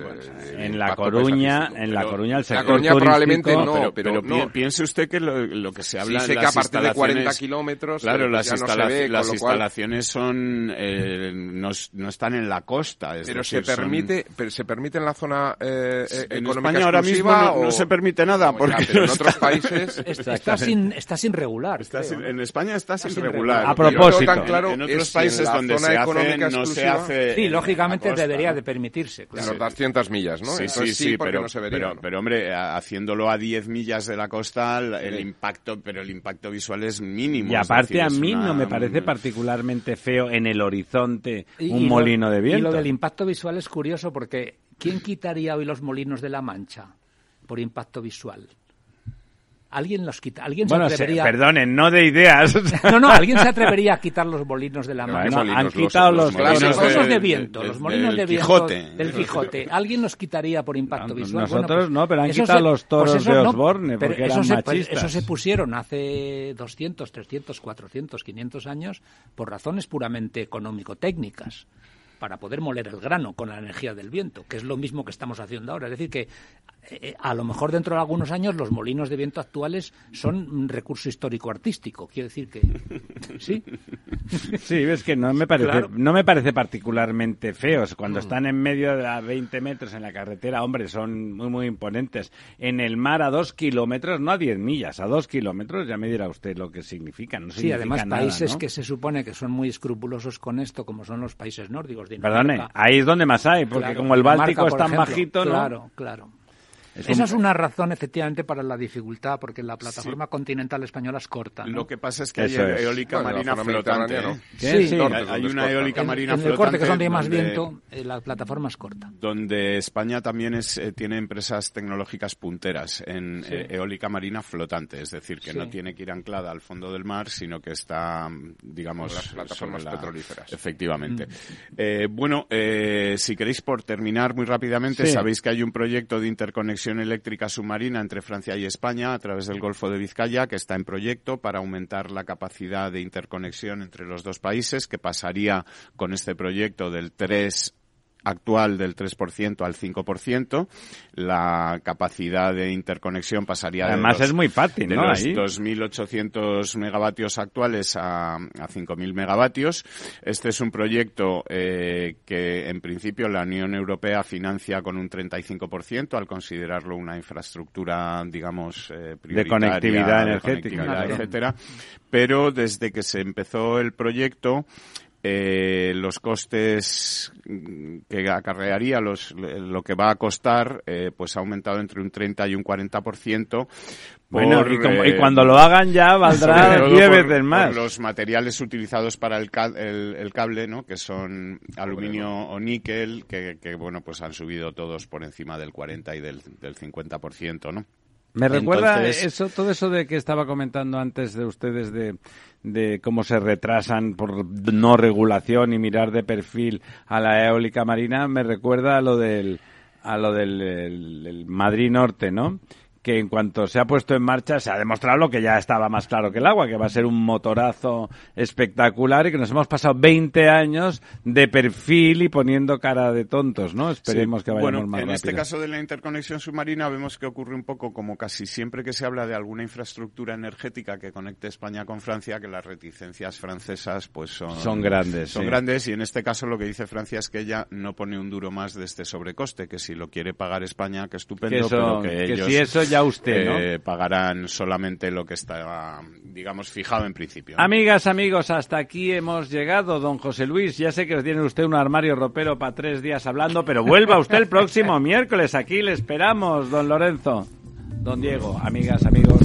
el En La Coruña, en La Pero- Coruña el La sector Coruña turístico- probablemente no, pero, pero, pero no. pi- piense usted que lo, lo que se habla Sí sé que las a partir de 40 instalaciones- kilómetros claro eh, las, ya no instala- ve, las lo cual- instalaciones son eh, no, no están en la costa es Pero decir, se son- permite, pero se permite en la zona eh, eh, en económica España ahora mismo no, no o- se permite nada No, ya, porque pero no en otros está- países Está, está sin, está sin regular. está creo, sin- ¿no? en España está sin sin regular A que no propósito. tan claro en otros países la donde se hace no se exclusiva- Sí, en lógicamente costa, debería ¿no? de permitirse. en claro. los 200 millas, ¿no? Sí, Entonces sí, sí, pero, no se vería, pero, ¿no? pero, hombre, haciéndolo a 10 millas de la costa, el, impacto, pero el impacto visual es mínimo. Y aparte decir, a mí una- no me parece particularmente feo en el horizonte Y- un y lo- molino de viento. Y lo del impacto visual es curioso porque ¿quién quitaría hoy los molinos de la Mancha? por impacto visual? ¿Alguien los quita? ¿Alguien Bueno, se se- atrevería? perdonen, no de ideas. No, no, ¿alguien se atrevería a quitar los molinos de la No, mano? No, molinos, han los- quitado los los, molinos Los de- de de- viento, de- los molinos del de viento Quijote. del Quijote. ¿Alguien los quitaría por impacto No, visual? nosotros pues, no, pero han eso quitado se- los toros eso de Osborne, porque eso eran se, pues, machistas. eso se pusieron hace 200, 300, 400, 500 años por razones puramente económico-técnicas para poder moler el grano con la energía del viento, que es lo mismo que estamos haciendo ahora. Es decir, que eh, a lo mejor dentro de algunos años los molinos de viento actuales son un recurso histórico-artístico. Quiero decir que... ¿Sí? Sí, es que no me parece, Claro. no me parece particularmente feos. Cuando están en medio de a 20 metros en la carretera, hombre, son muy, muy imponentes. En el mar a dos kilómetros, no a 10 millas, a dos kilómetros, ya me dirá usted lo que significan. No Sí, significa además nada, países ¿no? que se supone que son muy escrupulosos con esto, como son los países nórdicos. Perdone, ahí es donde más hay, porque claro, como el Báltico es tan bajito, ¿no? Claro, claro. Es Esa un- es una razón, efectivamente, para la dificultad, porque la plataforma continental española es corta. ¿no? Lo que pasa es que hay es. eólica Bueno, marina flotante. mediterránea, ¿eh? Sí, Sí. Norte, Hay una corta. eólica en, marina en el flotante. corte, que es donde hay más donde- viento, eh, la plataforma es corta. donde España también es, eh, tiene empresas tecnológicas punteras en Sí. eh, eólica marina flotante, es decir, que Sí. no tiene que ir anclada al fondo del mar, sino que está, digamos, Las plataformas la- petrolíferas. Efectivamente. Eh, bueno, eh, si queréis, por terminar muy rápidamente, Sí. sabéis que hay un proyecto de interconexión eléctrica submarina entre Francia y España a través del Golfo de Vizcaya, que está en proyecto para aumentar la capacidad de interconexión entre los dos países, que pasaría con este proyecto del 3 actual del 3% al 5%, la capacidad de interconexión pasaría Además de los, es muy fácil, de ¿no? los Ahí. 2.800 megavatios actuales a, a 5.000 megavatios. Este es un proyecto eh, que, en principio, la Unión Europea financia con un 35% al considerarlo una infraestructura, digamos, eh, prioritaria, conectividad de energética, conectividad, etcétera. Pero desde que se empezó el proyecto, eh, los costes que acarrearía los, lo que va a costar eh, pues ha aumentado entre un 30 y un 40% Bueno, por, y, como- eh, y cuando lo hagan ya valdrá todo 10 por- veces más. por los materiales utilizados para el, el cable, ¿no? Que son aluminio o níquel, que, que, bueno, pues han subido todos por encima del 40 y del, del 50%, ¿no? Me recuerda Entonces- eso, todo eso de que estaba comentando antes de ustedes de, de cómo se retrasan por no regulación y mirar de perfil a la eólica marina, me recuerda a lo del, a lo del el- el Madrid Norte, ¿no? Que en cuanto se ha puesto en marcha se ha demostrado lo que ya estaba más claro que el agua, que va a ser un motorazo espectacular y que nos hemos pasado 20 años de perfil y poniendo cara de tontos, ¿no? Esperemos Sí. que vayamos bueno, más en este caso de la interconexión submarina vemos que ocurre un poco como casi siempre que se habla de alguna infraestructura energética que conecte España con Francia, que las reticencias francesas pues son, Son grandes, Son sí. grandes y en este caso lo que dice Francia es que ella no pone un duro más de este sobrecoste, que si lo quiere pagar España, que estupendo, Que eso- pero que, que ellos si eso ya usted, ¿no? eh, pagarán solamente lo que está, digamos, fijado en principio. ¿no? Amigas, amigos, hasta aquí hemos llegado, don José Luis. Ya sé que tiene usted un armario ropero para tres días hablando, pero vuelva usted el próximo miércoles. Aquí le esperamos, don Lorenzo. Don Diego, amigas, amigos.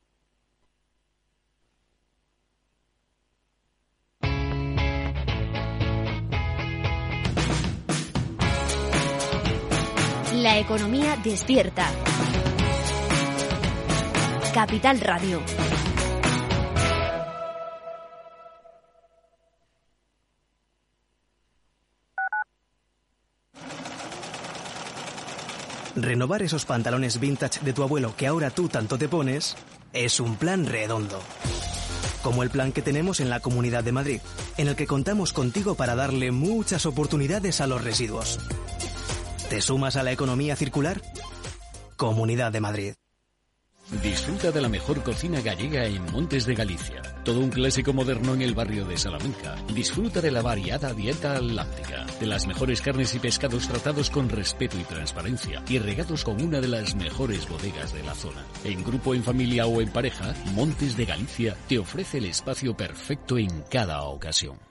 La economía despierta. Capital Radio. Renovar esos pantalones vintage de tu abuelo que ahora tú tanto te pones es un plan redondo. Como el plan que tenemos en la Comunidad de Madrid, en el que contamos contigo para darle muchas oportunidades a los residuos. ¿Te sumas a la economía circular? Comunidad de Madrid. Disfruta de la mejor cocina gallega en Montes de Galicia. Todo un clásico moderno en el barrio de Salamanca. Disfruta de la variada dieta atlántica, de las mejores carnes y pescados tratados con respeto y transparencia y regados con una de las mejores bodegas de la zona. En grupo, en familia o en pareja, Montes de Galicia te ofrece el espacio perfecto en cada ocasión.